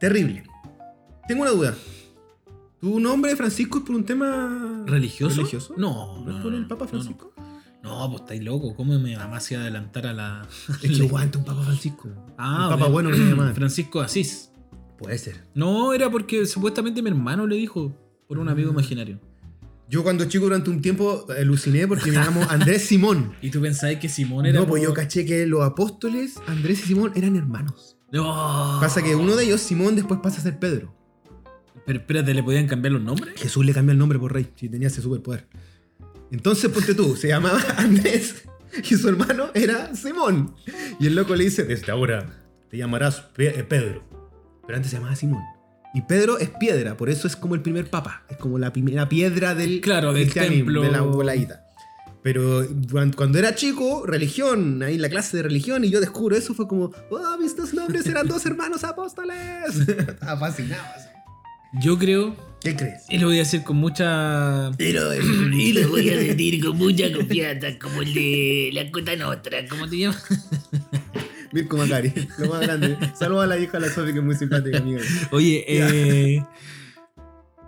Terrible. Tengo una duda. ¿Tu nombre, Francisco, es por un tema ¿Religioso? religioso? No, ¿No es no, por no, el Papa no, Francisco? No, pues estáis loco. ¿Cómo mi mamá se iba a adelantar a la. Es que aguanta un Papa Francisco. Ah, un Papa bueno que se llama. Francisco Asís. Puede ser. No, era porque supuestamente mi hermano le dijo por un amigo Mm. imaginario. Yo cuando chico durante un tiempo aluciné porque me llamo Andrés Simón. ¿Y tú pensabas que Simón era.? No, pues por- yo caché que los apóstoles, Andrés y Simón, eran hermanos. No. Pasa que uno de ellos, Simón, después pasa a ser Pedro. Pero espérate, ¿le podían cambiar los nombres? Jesús le cambió el nombre por rey, si tenía ese superpoder. Entonces, ponte tú, se llamaba Andrés y su hermano era Simón. Y el loco le dice, desde ahora te llamarás Pe- Pedro. Pero antes se llamaba Simón. Y Pedro es piedra, por eso es como el primer papa. Es como la primera piedra del Claro, del templo. de la voladita. Pero cuando era chico, religión, ahí en la clase de religión, y yo descubro eso, fue como, oh, mis dos nombres eran dos hermanos apóstoles. Estaba fascinado. así. Yo creo. ¿Qué crees? Y lo voy a decir con mucha. Y lo, Y lo voy a decir con mucha confianza, como el de la Cota Nostra. ¿Cómo te llamas? Mirko Macari, lo más grande. Saludos a la hija de la Sofi, que es muy simpática, amiga. Oye, eh.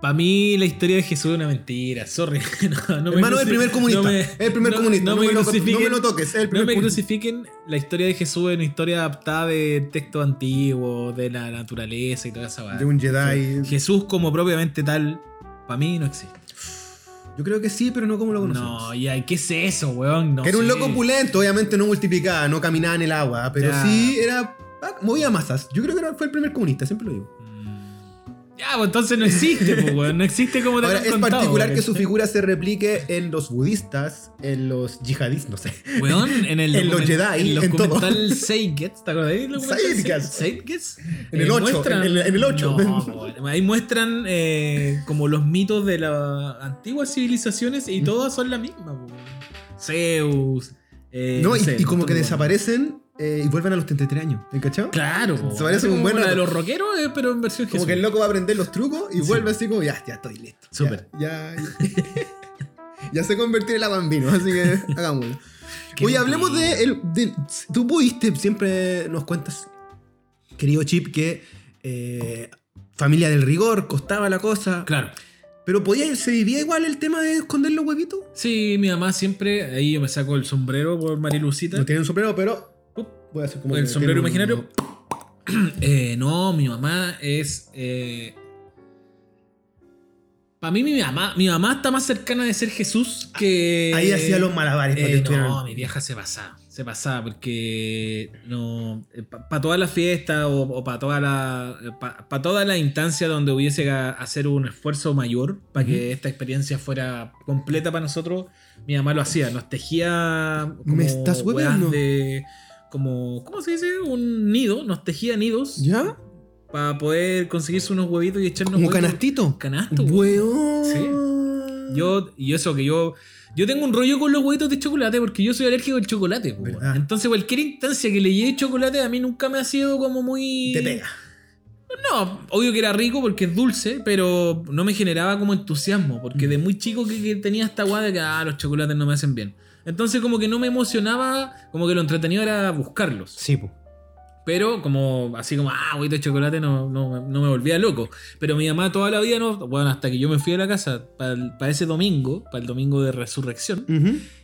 Para mí la historia de Jesús es una mentira, sorry. No, no me Hermano, el primer comunista. no me- el primer comunista. No, me me lo, no toques. No me crucifiquen. La historia de Jesús es una historia adaptada de textos antiguos, de la naturaleza y toda esa De un Jedi. Jesús como propiamente tal, para mí no existe. Yo creo que sí, pero no como lo conocemos. No, ya, ¿qué es eso, weón? No era un loco opulento, obviamente no multiplicaba, no caminaba en el agua, pero Ya. sí era. ah, movía masas. Yo creo que era- fue el primer comunista, siempre lo digo. Mm. Ya, pues entonces no existe, pues, weón. No existe como te Ahora, es contado, particular weón. que su figura se replique en los budistas, en los yihadistas, no sé. Weón, en el En los Jedi, en en documental Seigets, ¿te documental Seigets. En el ocho, en el- en el ocho. No, weón. ahí muestran eh, como los mitos de las antiguas civilizaciones y todas son la misma, weón. Zeus. eh, no, y, sé, y como que desaparecen eh, y vuelven a los 33 años. ¿Me cachado? Claro, Se parece un buen la de los rockeros, eh, pero en versión Como Jesús. que el loco va a aprender los trucos y Sí. vuelve así como, ya, ya estoy listo. Súper. Ya, ya, el agua en vino, así que hagámoslo. Oye, hablemos de, el- de- Tú pudiste, siempre nos cuentas, querido Chip, que eh, familia del rigor, costaba la cosa. Claro. Pero podía, se vivía igual el tema de esconder los huevitos. Sí, mi mamá siempre, ahí yo me saco el sombrero por Marilucita. No tienen sombrero, pero voy a hacer como el sombrero un- imaginario. Eh, no, mi mamá es. para mí, mi mamá, mi mamá está más cercana de ser Jesús que. Ahí hacía los malabares para que Eh, estuvieran- no, mi vieja se pasaba. Se pasaba porque no. Para toda la fiesta o, para toda la. Para toda la instancia donde hubiese que hacer un esfuerzo mayor para que esta experiencia fuera completa para nosotros, mi mamá lo hacía. Nos tejía. Como ¿Me estás de. Como. ¿Cómo se dice? Un nido. Nos tejía nidos ¿Ya? para poder conseguirse unos huevitos y echarnos ¿Como huevitos. canastito? Canasto. Weón. Yo, y eso que yo. Yo tengo un rollo con los huevitos de chocolate porque yo soy alérgico al chocolate. Entonces, cualquier instancia que le lleve chocolate a mí nunca me ha sido como muy. Te pega. No, obvio que era rico porque es dulce, pero no me generaba como entusiasmo. Porque de muy chico que, que tenía esta guada de que ah, los chocolates no me hacen bien. Entonces, como que no me emocionaba, como que lo entretenido era buscarlos. Sí, po. Pero como así como, ah, huevito de chocolate no, no, no me volvía loco. Pero mi mamá toda la vida no, bueno, hasta que yo me fui a la casa para ese domingo, para el domingo de resurrección,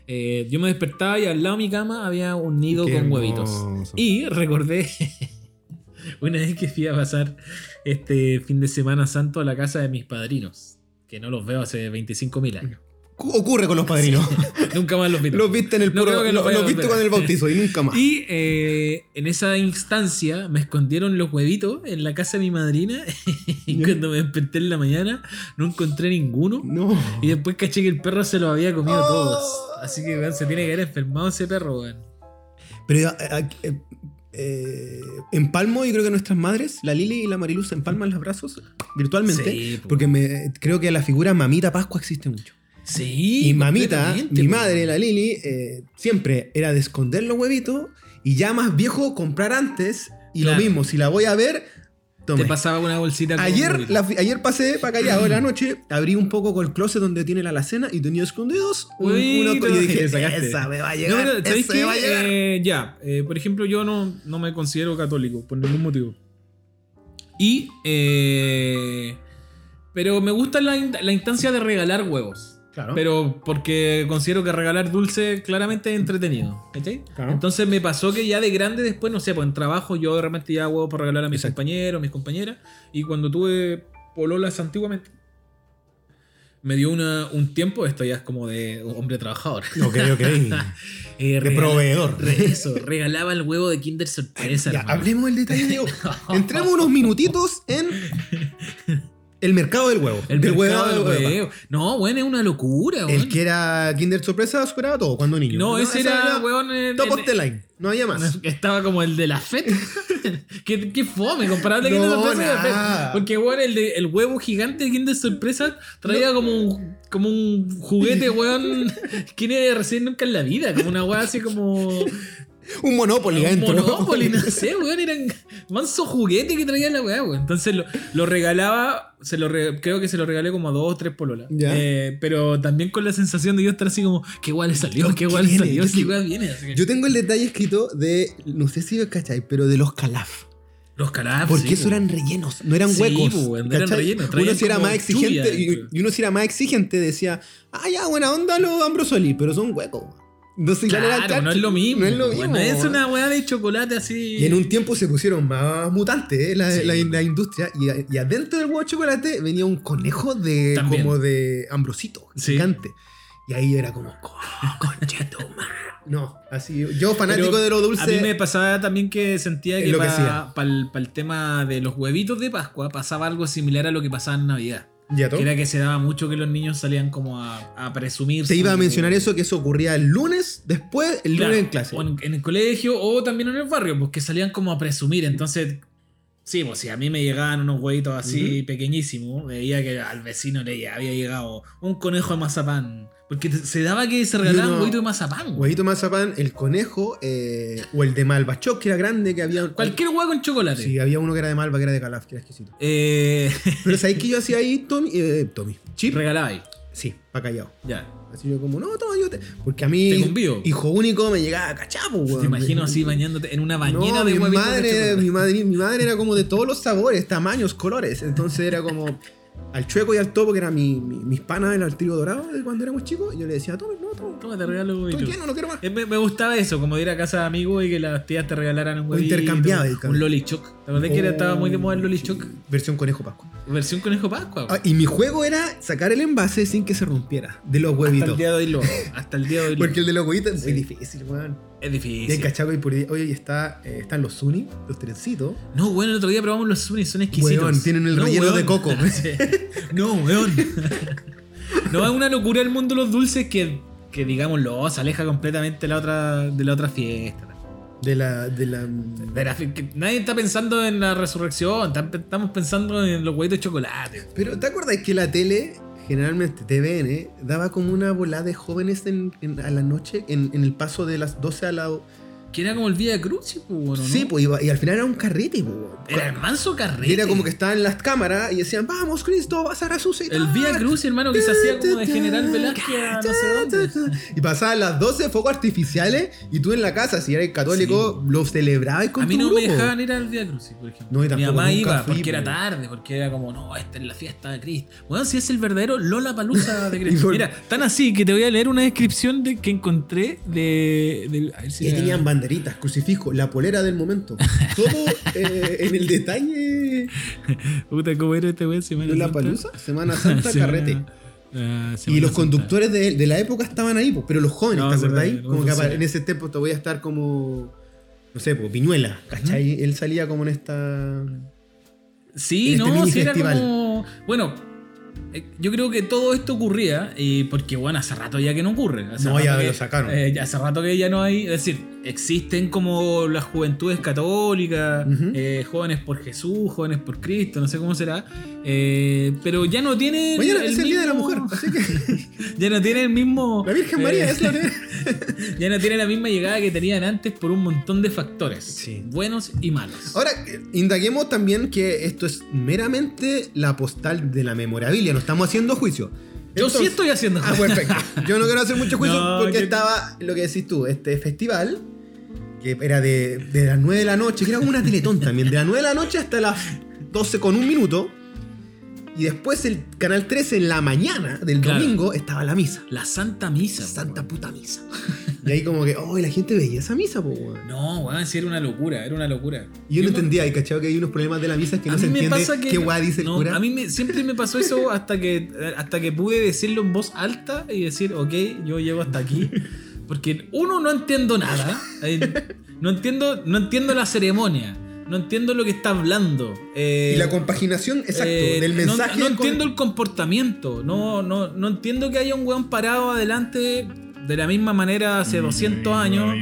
eh, yo me despertaba y al lado de mi cama había un nido Qué con huevitos. hermoso. Y recordé, Una vez que fui a pasar este fin de semana santo a la casa de mis padrinos, que no los veo hace 25.000 años. Cu- Ocurre con los padrinos. Nunca más los vi. los viste en el No puro- los los viste volver. con el bautizo y nunca más. Y eh, en esa instancia me escondieron los huevitos en la casa de mi madrina y cuando me desperté en la mañana no encontré ninguno. No. Y después caché que el perro se los había comido Oh. todos. Así que se tiene que haber enfermado ese perro, weón. Pero eh, eh, eh, empalmo, yo creo que nuestras madres, la Lili y la Mariluz, empalman los brazos virtualmente. Sí, porque me, creo que la figura mamita Pascua existe mucho. Sí. y mamita, mi madre, la Lili, eh, siempre era de esconder los huevitos y ya más viejo comprar antes. Y Claro. lo mismo, si la voy a ver, tome. Te pasaba una bolsita con Ayer, la ayer pasé para callado en la noche, abrí un poco con el closet donde tiene la alacena y tenía escondidos un, Huevito, uno y dije, esa me va a No, llegar, pero, ¿sabéis esa qué? me va a llegar. Eh, ya, eh, por ejemplo, yo no, no me considero católico por ningún motivo. Y. eh, pero me gusta la, la instancia de regalar huevos. Claro. Pero porque considero que regalar dulce claramente es entretenido. ¿cachai? Claro. Entonces me pasó que ya de grande después, no sé, pues en trabajo yo realmente ya huevos para regalar a mis Exacto. compañeros, mis compañeras. Y cuando tuve pololas antiguamente, me dio una, un tiempo, esto ya es como de hombre trabajador. Ok, ok. Eh, De proveedor. re- Eso, regalaba el huevo de Kinder Sorpresa. Ya, hermano. hablemos del detalle, Diego. Entremos unos minutitos en el mercado del huevo. El mercado del huevo. No, bueno, es una locura, El weón. que era Kinder Sorpresa superaba todo cuando niño. No, ese era, weón, en- Top en- of the line. No había más. Estaba como el de la FED. ¿Qué, qué fome comparable a No, Kinder Sorpresa. nada. Porque, weón, el, de- el huevo gigante de Kinder Sorpresa traía como, un, como un juguete, weón, que ni recién nunca en la vida. Como una weá así como. Un Monopoly Un adentro. Monopoly, no sé, weón, eran manso juguete que traía la weá, weón. Entonces lo, lo regalaba, se lo re- creo que se lo regalé como a dos o tres pololas. Eh, pero también con la sensación de yo estar así como, qué guay le salió, qué ¿Qué guay le salió, ¿Qué- guay viene. Que- Yo tengo el detalle escrito de, no sé si lo cacháis, pero de los calaf. Los carajos. Porque eso eran rellenos, no eran Sí, huecos. pues, eran rellenos, Uno si era más exigente y uno si era más exigente decía, ah, ya, buena onda los ambrosoli, pero son huecos. Igual era Claro, no es lo mismo. No es lo mismo. es una weá de chocolate así. Y en un tiempo se pusieron más mutantes eh, la, Sí. la- la industria. Y, a- y adentro del huevo de chocolate venía un conejo de También. como de ambrosito, Sí. gigante. Y ahí era como, "Oh, conchetumare". No, así. Yo fanático Pero de lo dulce. A mí me pasaba también que sentía que para el, tema de los huevitos de Pascua pasaba algo similar a lo que pasaba en Navidad. ¿Ya? Que era que se daba mucho que los niños salían como a, a presumir. Te iba a mencionar eso, que eso ocurría el lunes, después el Claro, lunes en clase. O en, en el colegio o también en el barrio, pues que salían como a presumir. Entonces, sí, pues si a mí me llegaban unos huevitos así pequeñísimos, veía que al vecino le había llegado un conejo de mazapán. Porque se daba que se regalaban uno- huevitos de mazapán. Huevito mazapán, el conejo, eh, o el de Malvachoc, que era grande, que había. Cualquier huevo con chocolate. Sí, había uno que era de Malva, que era de Calaf, que era exquisito. Eh, Pero ¿sabéis que yo hacía ahí, Tommy? Eh, Tommy. Chip. regalaba ahí. Sí, pa' callado. Ya. Así yo como, no, toma, yo te... Porque a mí, Te hijo único, me llegaba cachapo, weón. Te imagino así bañándote en una bañera no, de mi de madre, mi, madre, mi madre era como de todos los sabores, tamaños, colores. Entonces era como al chueco y al topo, que eran mi, mi- mis panas del trigo dorado de cuando éramos chicos. Y yo le decía, tome, no, toma. Toma, te regalo Estoy huevitos. lleno, no quiero más. Eh, Me, me gustaba eso, como de ir a casa de amigos y que las tías te regalaran un huevito. intercambiaba. Un lolichoc. ¿Te acordás que era, estaba muy de moda el lolichoc? Versión conejo pascua. Versión conejo pascua. Ah, y mi juego era sacar el envase sin que se rompiera de los Hasta huevitos. el día de hoy lo. Hasta el día de hoy lo Porque el de los huevitos es muy Sí. difícil, weón. Es Y hay difícil. cachaco y ahí, oye, y está, eh, están los Zuni, los trencitos. No, bueno, el otro día probamos los Zunis, son exquisitos. Weón, tienen el No, relleno weón. de coco. No, weón. No, es una locura el mundo de los dulces que, que digámoslo, se aleja completamente de la otra, de la otra fiesta. De la. De la De la nadie está pensando en la resurrección, tam- estamos pensando en los huevitos de chocolate. Pero ¿te acuerdas que la tele, generalmente TVN, daba como una volada de jóvenes en- en- a la noche en, en el paso de las 12 a la. Que era como el Vía Cruz, pues, bueno, ¿no? Sí, pues, iba- y al final era un carrete, pues. Era el manso carrete. Y era como que estaban las cámaras y decían, vamos, Cristo, vas a resucitar. El Vía Cruz, hermano, que se hacía como de General Velázquez no sé dónde. Y pasaban las 12 fuegos artificiales y tú en la casa, si eres católico, lo celebrabas con A mí no me grupo. dejaban ir al Vía Cruz, por ejemplo. No, y Mi mamá iba fui, porque era pues. tarde, porque era como, no, esta es la fiesta de Cristo. Bueno, si es el verdadero Lola Palusa de Y Cristo. Mira, tan así que te voy a leer una descripción de, que encontré de. de- a ver si Y banderitas, crucifijo, la polera del momento. Todo eh, en el detalle. Puta, ¿cómo era este weón? Semana La Santa? palusa, Semana Santa, Semana- carrete. ah, Y los Santa. conductores de, de la época estaban ahí, pero los jóvenes, No, ¿te acordáis? Como que en ese tiempo te voy a estar como. No sé, pues, Viñuela, ¿cachai? Él salía como en esta. Sí, en este no, sí era como. Bueno, eh, yo creo que todo esto ocurría eh, porque, bueno, hace rato ya que no ocurre. Hace No, ya que- lo sacaron. eh, hace rato que ya no hay. Es decir, existen como las juventudes católicas, eh, jóvenes por Jesús, jóvenes por Cristo, no sé cómo será. eh, pero ya no tiene. Mañana el es el Día de la Mujer, así que. Ya no tiene el mismo. La Virgen María eh, es la. Ya no tiene la misma llegada que tenían antes por un montón de factores. Sí. Buenos y malos. Ahora, indaguemos también que esto es meramente la postal de la memorabilia, no estamos haciendo juicio. Yo sí estoy haciendo. Ah, perfecto. Yo no quiero hacer mucho juicio No, porque que- estaba lo que decís tú, este festival, que era de, de las 9 de la noche, que era como una teletón también, de las 9 de la noche hasta las 12 con un minuto. Y después el canal 13 en la mañana del Claro. domingo estaba la misa. La Santa Misa. Santa puta misa. Y ahí como que, oh, la gente veía esa misa, po, weón. No, weón, sí era una locura, era una locura. Y yo no me- entendía, y cachado que hay unos problemas de la misa que a no se entiende que. qué guay dice el cura. A mí me- siempre me pasó eso hasta que, hasta que pude decirlo en voz alta y decir, ok, yo llego hasta aquí. Porque uno, no entiendo nada. No entiendo, no entiendo la ceremonia. No entiendo lo que está hablando. eh, y la compaginación, exacto, eh, del no- mensaje. No, entiendo el comportamiento. No, no, no entiendo que haya un weón parado adelante de la misma manera hace 200 años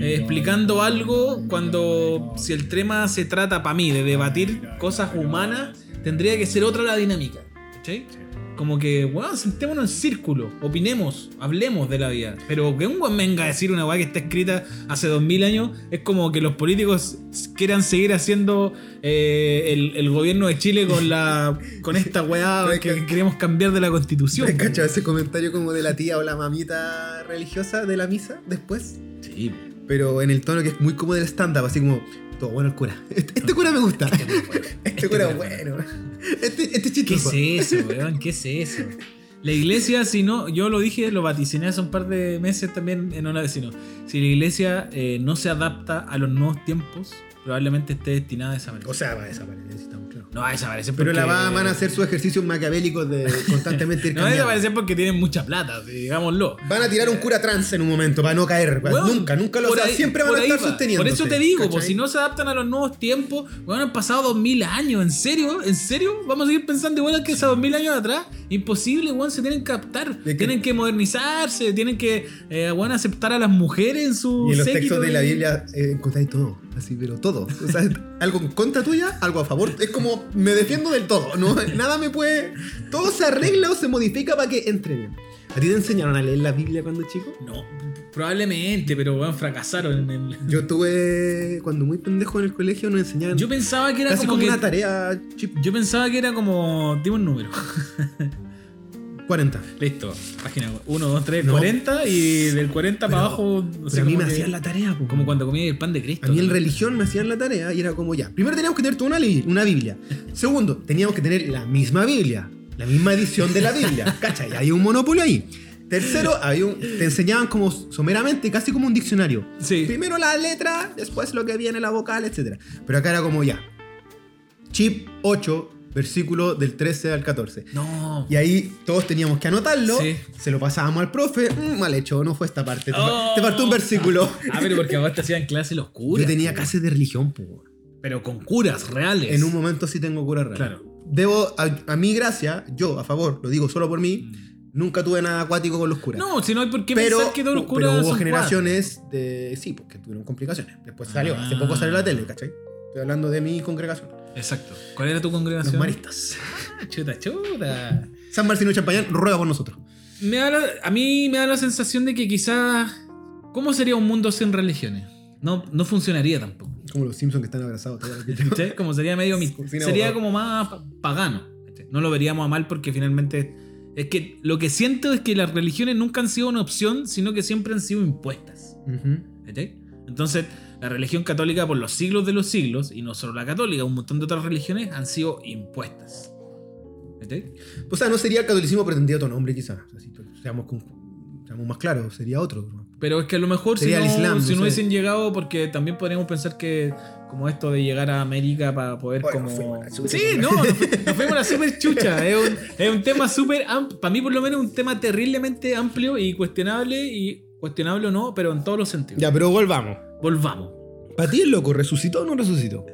eh, explicando algo cuando si el tema se trata para mí de debatir cosas humanas, tendría que ser otra la dinámica. ¿sí? Como que, weón, sentémonos en círculo, opinemos, hablemos de la vida. Pero que un weón venga a decir una weá que está escrita hace 2000 años, es como que los políticos quieran seguir haciendo eh, el, el gobierno de Chile con la con esta weá que que- queremos cambiar de la constitución. ¿Has cachado ese comentario como de la tía o la mamita religiosa de la misa después? Sí, Pero en el tono que es muy como del stand-up, así como, bueno el cura. Este, este cura me gusta. Este cura es bueno. Este, este es ¿Qué es eso, weón? ¿Qué es eso? La iglesia, si no, yo lo dije, lo vaticiné hace un par de meses también en Hola Vecino. Si la iglesia eh, no se adapta a los nuevos tiempos, probablemente esté destinada a desaparecer. O sea, va a desaparecer, claros. No va a desaparecer Pero la va- van a hacer sus ejercicios maquiavélicos de constantemente ir No va a desaparecer porque tienen mucha plata, digámoslo. Van a tirar un cura trans en un momento para no caer. Nunca, nunca lo por sea, ahí- Siempre van por a estar sosteniendo. Por eso te digo, pues, si no se adaptan a los nuevos tiempos, weón, han pasado 2000 años, ¿en serio? ¿En serio? ¿Vamos a seguir pensando igual que hace 2000 años atrás? Imposible, weón, se tienen que adaptar. que- Tienen que modernizarse, tienen que, eh, aceptar a las mujeres en su Y en los textos de la Biblia eh, encontráis todo, así, pero todo. O sea, algo en contra tuya, algo a favor. Es como, me defiendo del todo, ¿no? Nada me puede... Todo se arregla o se modifica para que entre bien. ¿A ti te enseñaron a leer la Biblia cuando chico? No, probablemente, pero weón, fracasaron en el... Yo tuve, cuando muy pendejo en el colegio, nos enseñaban Yo pensaba que era casi como, como que... una tarea chip Yo pensaba que era como... Dime un número. 40. Listo. Página 1, 2, 3, No. 40 y del 40 para abajo... no sé, Pero a mí me que- hacían la tarea, po. Como cuando comía el pan de Cristo. A mí en religión me hacían la tarea y era como ya. Primero teníamos que tener toda una, una Biblia. Segundo, teníamos que tener la misma Biblia. La misma edición de la Biblia. ¿Cachai? Hay un monopolio ahí. Tercero, había un- te enseñaban como someramente, casi como un diccionario. Sí. Primero la letra, después lo que viene, la vocal, etc. Pero acá era como ya. Chip 8, versículo del 13 al 14. No. Y ahí todos teníamos que anotarlo, Sí. se lo pasábamos al profe, "Mm, mal hecho, no fue esta parte, te, Oh. te faltó un versículo. Ah, pero porque ahora te hacían clase los curas. Yo tenía clases de religión, po. Pero con curas reales. En un momento sí tengo cura real. Claro. Debo, a, a mi gracia, yo a favor, lo digo solo por mí, nunca tuve nada acuático con los curas. No, si no hay por qué pero, pensar que todos los pero curas hubo son generaciones de. Sí, porque tuvieron complicaciones. Después salió, hace poco salió la tele, ¿cachai? Estoy hablando de mi congregación. Exacto. ¿Cuál era tu Los congregación? maristas. Chuta, chuta. San Marcino Champañán ruega por nosotros. Me da la- a mí me da la sensación de que quizás... ¿Cómo sería un mundo sin religiones? No, no funcionaría tampoco. Como los Simpsons que están abrazados. ¿Cachai? Como sería medio... sería como más pa- pagano. No lo veríamos a mal porque finalmente... Es que lo que siento es que las religiones nunca han sido una opción, sino que siempre han sido impuestas. Ujú. ¿Cachai? Entonces, la religión católica por los siglos de los siglos, y no solo la católica, un montón de otras religiones han sido impuestas. ¿Cachai? O sea, no sería el catolicismo pretendido otro nombre, quizás. O sea, si seamos, seamos más claros, sería otro. Pero es que a lo mejor si Sería no, el Islam, si no hubiesen llegado, porque también podríamos pensar que como esto de llegar a América para poder Bueno, como... Sí, no, nos, fu- nos fuimos a la super chucha. Es un, es un tema súper amplio, para mí por lo menos un tema terriblemente amplio y cuestionable, y cuestionable o no, pero en todos los sentidos. Ya, pero volvamos. Volvamos. ¿Para ti el loco resucitó o no resucitó?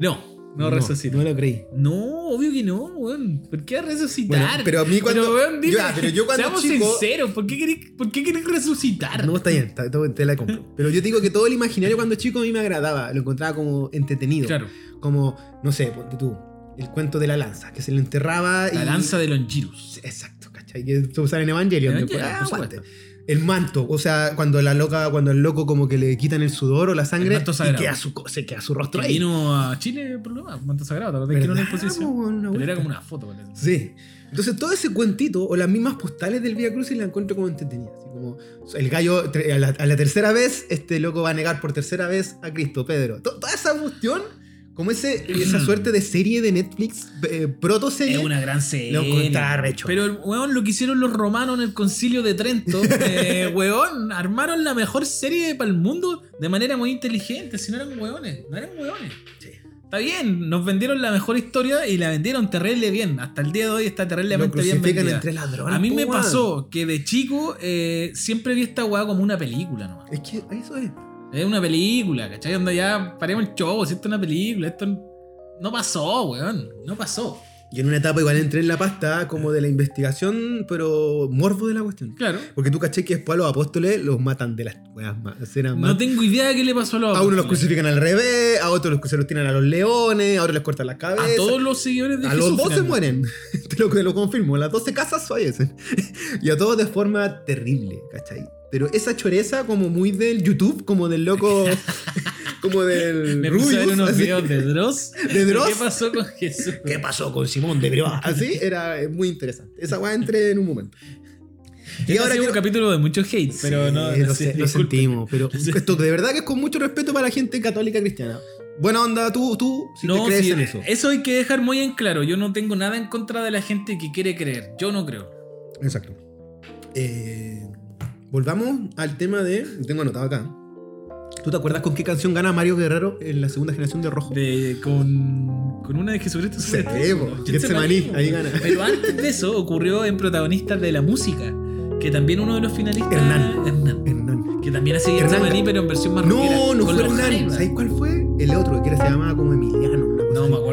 No, no, resucito. No lo creí. No, obvio que no, weón. ¿Por qué resucitar? Bueno, pero a mí cuando- Pero, weón, dime, yo- ah, pero yo cuando seamos chico- sinceros, ¿por qué querés, por qué querés resucitar? No, está bien, está- todo- te la compro. Pero yo te digo que todo el imaginario cuando chico a mí me agradaba, lo encontraba como entretenido. Claro, Como, no sé, ponte tú, el cuento de la lanza, que se le enterraba y... la lanza de Longinus. Exacto, ¿cachai? Que se usa en Evangelion. Ah, aguante. El manto, o sea, cuando la loca, cuando el loco como que le quitan el sudor o la sangre manto y queda su, se queda su rostro Que ahí. vino a Chile por lo más, Manto Sagrado, ¿te acordás que era una ¿Verdad, exposición? una Pero era como una foto, parece. Sí. Entonces todo ese cuentito o las mismas postales del Via Crucis la encuentro como entretenidas. Así como el gallo a la, a la tercera vez, este loco va a negar por tercera vez a Cristo, Pedro. To- toda esa cuestión, como ese, esa suerte de serie de Netflix, eh, proto serie. Es una gran serie. Lo. Pero, weón, lo que hicieron los romanos en el concilio de Trento, eh, weón, armaron la mejor serie para el mundo de manera muy inteligente. Si no eran weones, no eran weones. Está bien, nos vendieron la mejor historia y la vendieron terrible bien. Hasta el día de hoy está terriblemente bien vendida. entre ladrones. A mí me pasó que de chico eh, siempre vi esta weá como una película nomás. Es que eso es. Es una película, ¿cachai? Donde ya paremos el show, si esto es una película, esto no pasó, weón. No pasó. Y en una etapa igual entré en la pasta como de la investigación, pero morbo de la cuestión. Claro. Porque tú caché que después a los apóstoles los matan de las weas más. escenas más- No tengo idea de qué le pasó a los A uno los apóstoles. crucifican al revés, a otros los, se los tiran a los leones, a otros les cortan las cabezas. A todos los seguidores de A Jesús. los 12 finalmente. mueren. Te lo, te lo confirmo. Las 12 casas fallecen. y a todos de forma terrible, ¿cachai? Pero esa choreza como muy del YouTube, como del loco. como del. Me puse a ver Rubius, unos así. videos de Dross. ¿De Dross? ¿Qué pasó con Jesús? ¿Qué pasó con Simón de Breua? Así era eh, muy interesante. Esa weá entré en un momento. Y ahora un capítulo de mucho hate, pero Sí, no. lo, sí, sé- lo disculpe. sentimos. Pero esto de verdad que es con mucho respeto para la gente católica cristiana. Buena onda, tú, tú, si te crees sí, en eso. Eso hay que dejar muy en claro. Yo no tengo nada en contra de la gente que quiere creer. Yo no creo. Exacto. Eh, volvamos al tema de. Tengo anotado acá. ¿Tú te acuerdas con qué canción gana Mario Guerrero en la segunda generación de Rojo? De, con, con una de Jesucristo. ¿no? Getsemaní, ahí gana. Pero antes de eso ocurrió en protagonistas de la música. Que también uno de los finalistas. Hernán. Hernán. Hernán. Que también hace Hernán. Getsemaní, pero en versión más rockera, No, no con fue Hernán. ¿Sabes cuál fue? El otro, que era, se llamaba como Emiliano. una cosa No me acuerdo.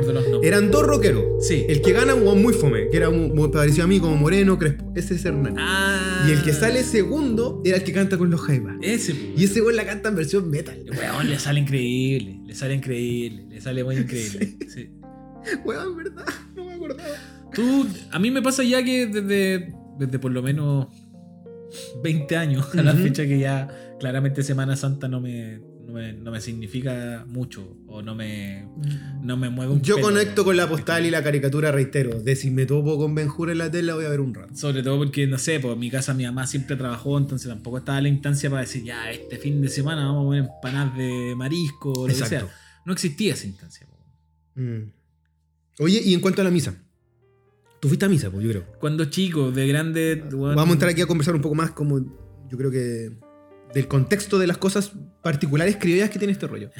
Eran dos rockeros. Sí. El que gana un muy fome, que era muy, muy parecido a mí, como Moreno, Crespo. Ese es Hernán. Ah. Y el que sale segundo era el que canta con los Jaivas. Ese. Y ese weón la canta en versión metal. Weón, le sale increíble. Le sale increíble. Le sale muy increíble. Sí. Weón, ¿verdad? No me acordaba. Tú, a mí me pasa ya que desde, desde por lo menos 20 años a la fecha que ya claramente Semana Santa no me, no me, no me significa mucho o no me, no me mueve un Yo pelo. conecto con la postal y la caricatura, reitero. De si me topo con Benjur en la tela, voy a ver un rato. Sobre todo porque, no sé, pues en mi casa mi mamá siempre trabajó, entonces tampoco estaba la instancia para decir, ya, este fin de semana vamos a comer empanadas de marisco o lo que Exacto. sea. No existía esa instancia. po. Mm. Oye, y en cuanto a la misa. Tú fuiste a misa, pues yo creo. Cuando chico, de grande... weón, Vamos a entrar aquí a conversar un poco más como yo creo que del contexto de las cosas particulares criollas que tiene este rollo.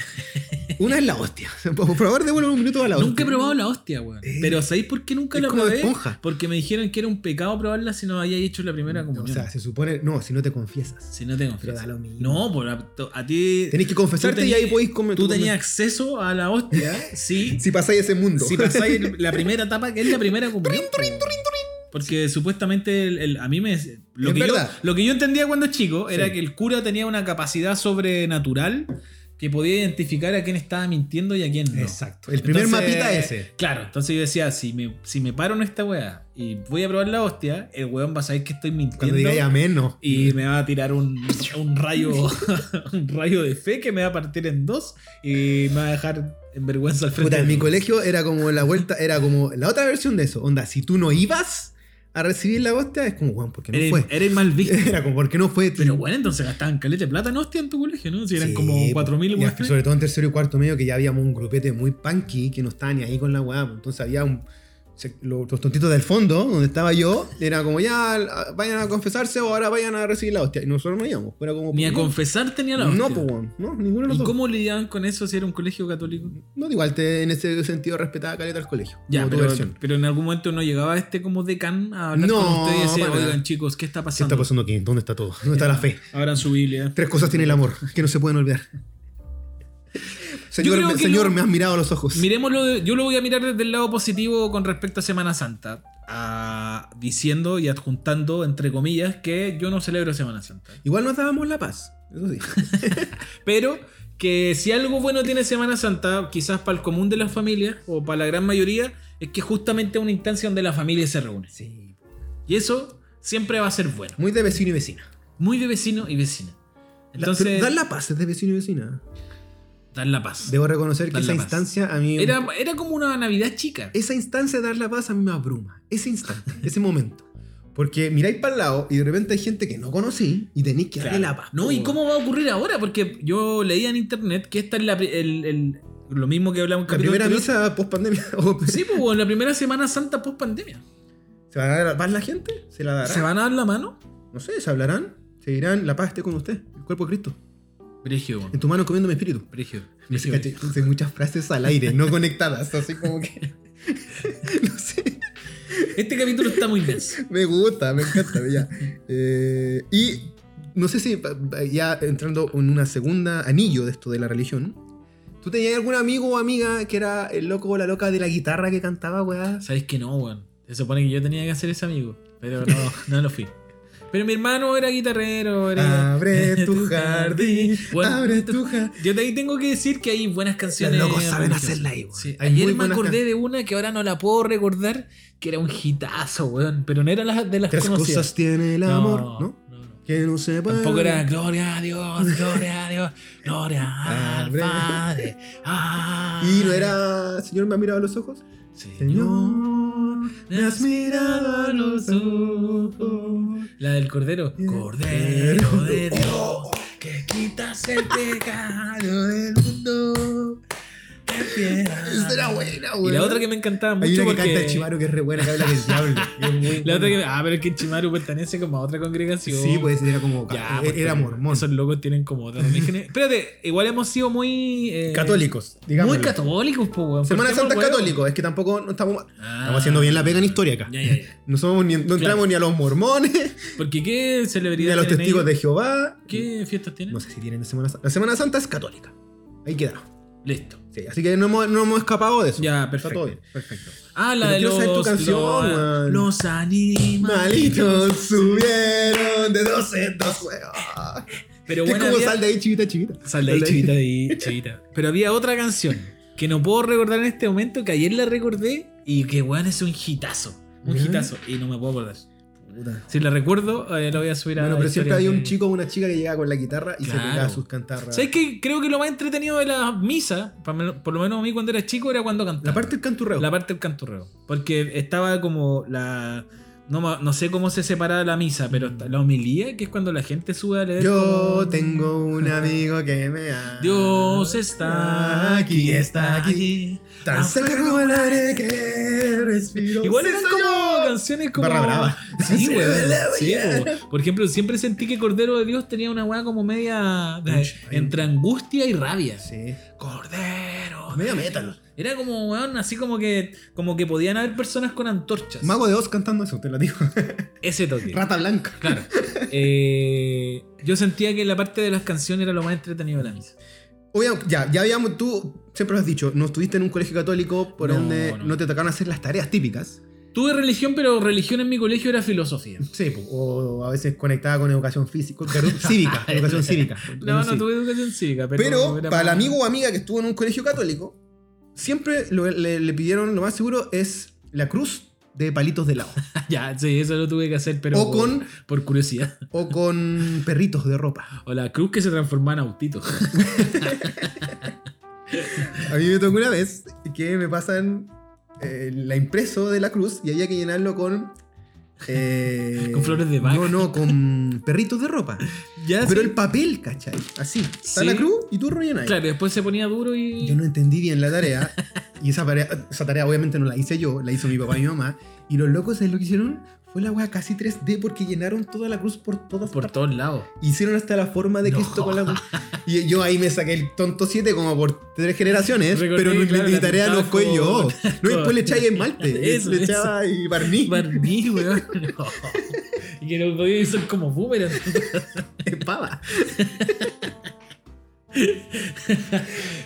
Una es la hostia. Por favor, devuelve un minuto a la hostia. Nunca he probado la hostia, weón. Eh, Pero ¿sabéis por qué nunca es la como probé? esponja. Porque me dijeron que era un pecado probarla si no había hecho la primera O comunión. sea, se supone. No, si no te confiesas. si no te Pero confieso. da lo mismo. No, por a, a ti. Tenés que confesarte y ahí podéis comer. Tú tenías acceso a la hostia, sí. Si pasáis ese mundo. si pasáis la primera etapa, que es la primera comunión. Porque supuestamente el, el- a mí me. Lo que, yo, lo que yo entendía cuando chico era que el cura tenía una capacidad sobrenatural que podía identificar a quién estaba mintiendo y a quién no. Exacto. El primer Entonces, mapita ese. Claro, entonces yo decía, si me, si me paro en esta weá y voy a probar la hostia, el weón va a saber que estoy mintiendo. Cuando digáis amén, no. y me va a tirar un, un rayo un rayo de fe que me va a partir en dos y me va a dejar en vergüenza al frente. Puta, en mi colegio era como la vuelta, era como la otra versión de eso. Onda, si tú no ibas a recibir la hostia, es como, weón, ¿por qué no Eres, fue? eres mal visto. Era como, ¿por qué no fue? Pero bueno, entonces gastaban caleta de plata en hostia en tu colegio, ¿no? Si eran Sí, como po. 4.000 Y weones. Sobre todo en tercero y cuarto medio, que ya habíamos un grupete muy punky que no estaba ni ahí con la weá. pues. Entonces había un. Se- lo- los tontitos del fondo, donde estaba yo, era como ya vayan a confesarse o ahora vayan a recibir la hostia. Y nosotros no íbamos. Era como, Ni a no, confesar tenía la No, hostia. pues, weón, no, ninguno de los ¿Y dos. cómo lidiaban con eso si era un colegio católico? No, igual te, en ese sentido respetaba caleta al colegio. Ya, pero, pero en algún momento no llegaba este como decán a hablar No, con ustedes y nada. oigan chicos, ¿qué está ¿Qué pasando? está pasando aquí? ¿Dónde está todo? ¿Dónde está la fe? Abran su Biblia. Tres cosas tiene el amor que no se pueden olvidar. Señor, me, señor lo- me has mirado a los ojos. Miremoslo, de- yo lo voy a mirar desde el lado positivo con respecto a Semana Santa. a- diciendo y adjuntando, entre comillas, que yo no celebro Semana Santa. Igual nos dábamos la paz. Eso sí. Pero que si algo bueno tiene Semana Santa, quizás para el común de las familias, o para la gran mayoría, es que justamente es una instancia donde la familia se reúne. Sí. Y eso siempre va a ser bueno. Muy de vecino y vecina. Muy de vecino y vecina. La- Entonces, pero dar la paz es de vecino y vecina. Dar la paz. Debo reconocer que esa instancia a mí. Era, era como una Navidad chica. Esa instancia de dar la paz a mí me abruma. Ese instante, ese momento. Porque miráis para el lado y de repente hay gente que no conocí y tenéis que darle la paz. No, ¿y cómo va a ocurrir ahora? Porque yo leía en internet que esta es la, el, el- lo mismo que hablamos en La primera anterior. misa post pandemia. Sí, pues bueno, la primera Semana Santa post pandemia. ¿Se va a dar la paz la gente? ¿Se la dará? ¿Se van a dar la mano? No sé, ¿se hablarán? ¿Se dirán la paz esté con usted? El cuerpo de Cristo. Brigio. En tu mano comiendo mi espíritu. Brigio. Brigio. muchas frases al aire, no conectadas, así como que. no sé. Este capítulo está muy denso. Me gusta, me encanta. ya. Eh, y no sé si ya entrando en una segunda anillo de esto de la religión. ¿Tú tenías algún amigo o amiga que era el loco o la loca de la guitarra que cantaba, weá? ¿Sabes que no, weón? Se supone que yo tenía que hacer ese amigo, pero no, no lo fui. Pero mi hermano era guitarrero, era... Abre tu jardín, Bueno, abre tu jardín. Yo de ahí tengo que decir que hay buenas canciones. Los locos saben hacerla ahí, weón. Sí, Hay Ayer me acordé de una que ahora no la puedo recordar, que era un hitazo, weón. Pero no era la- de las Tres conocidas. cosas tiene el amor, ¿no? no. Que no se puede. Tampoco era gloria a Dios, gloria a Dios, gloria al. Padre. Y no era. Señor, me ha mirado a los ojos. Señor, me has mirado a los ojos. La del Cordero. Cordero de Dios, que quitas el pecado del mundo. Esa era buena, Y weón. la otra que me encantaba mucho Hay una que porque... canta el Chimaru que es re buena, que habla del diablo. que es muy La otra que... Ah, pero es que Chimaru pertenece como a otra congregación. Sí, pues era como. Ya, era, pues, era mormón. Esos locos tienen como otra religión. Espérate, igual hemos sido muy... eh, Católicos, digamos. Muy católicos, pues, weón. Semana Santa es católico, es que tampoco no estamos, Ah. estamos haciendo bien la pega en historia acá. Ya, ya, ya. No, somos ni, no entramos ni a los mormones, Porque ¿qué ni celebridad a los testigos de? Jehová. ¿Qué fiestas tienen? No sé si tienen Semana Santa. La Semana Santa es católica. Ahí queda. Listo. Sí, así que no hemos, no hemos escapado de eso. Ya, Está perfecto. todo bien. Perfecto. Ah, la Pero de los, tu canción, los, weón. los animalitos. Malitos subieron de dos en dos. Pero Es bueno, como había- sal de ahí, chivita, chivita. Sal de ahí, chivita, ahí, chivita. Pero había otra canción que no puedo recordar en este momento, que ayer la recordé y que, weón, es un hitazo. Un Ya. hitazo. Y no me puedo acordar. Puta. Si la recuerdo, eh, la voy a subir a Bueno, pero siempre hay un chico o una chica que llega con la guitarra y se Claro. pegaba sus cantarras. ¿Sabes qué? Creo que lo más entretenido de la misa, por lo menos a mí cuando era chico, era cuando cantaba. La parte del canturreo. La parte del canturreo. Porque estaba como la. No, no sé cómo se separaba la misa, pero la homilía, que es cuando la gente sube a leer. Yo como- tengo un amigo que me ama. Dios está aquí, está aquí. Tan cerca como el aire que respiro. Igual eran como yo. canciones como. Barra brava. Sí, weón. Sí. Por ejemplo, siempre sentí que Cordero de Dios tenía una weá como media. de- entre angustia y rabia. Sí. Cordero. Medio metal. Era como, weón, así como que, como que podían haber personas con antorchas. Mago de Oz cantando eso, te lo digo. Ese toque. Rata blanca. Claro. Eh, yo sentía que la parte de las canciones era lo más entretenido de la misa. Obviamente, ya, ya habíamos, tú siempre lo has dicho, no estuviste en un colegio católico, por No, ende no, no. te tocaron hacer las tareas típicas. Tuve religión, pero religión en mi colegio era filosofía. Sí, o a veces conectada con educación física, cívica, educación cívica. No, no tuve educación cívica, pero. Pero para el amigo o amiga que estuvo en un colegio católico, siempre lo- le, le pidieron, lo más seguro, es la cruz de palitos de helado. Ya, sí, eso lo tuve que hacer, pero. O con- Por curiosidad. o con perritos de ropa. O la cruz que se transformaba en autito. A mí me tocó una vez que me pasan eh, la impreso de la cruz y había que llenarlo con... eh, Con flores de vaca. No, no, con perritos de ropa. ya, Pero sí. el papel, ¿cachai? Así. Está Sí. la cruz y tú rellenas. Claro, después se ponía duro y. Yo no entendí bien la tarea y esa tarea, esa tarea obviamente no la hice yo, la hizo mi papá y mi mamá. Y los locos, ¿sabes lo que hicieron? Fue la weá casi 3D porque llenaron toda la cruz por todas Por partes. todos lados. Hicieron hasta la forma de No. Cristo con la. Y yo ahí me saqué el tonto 7 como por tres generaciones, Recordé, pero no- claro, mi tarea no fue yo. con- No, y después le echáis esmalte, Eso, le eso. echaba ahí barniz, Barniz, weón. No. Y que no podía ser como boomerang. espada.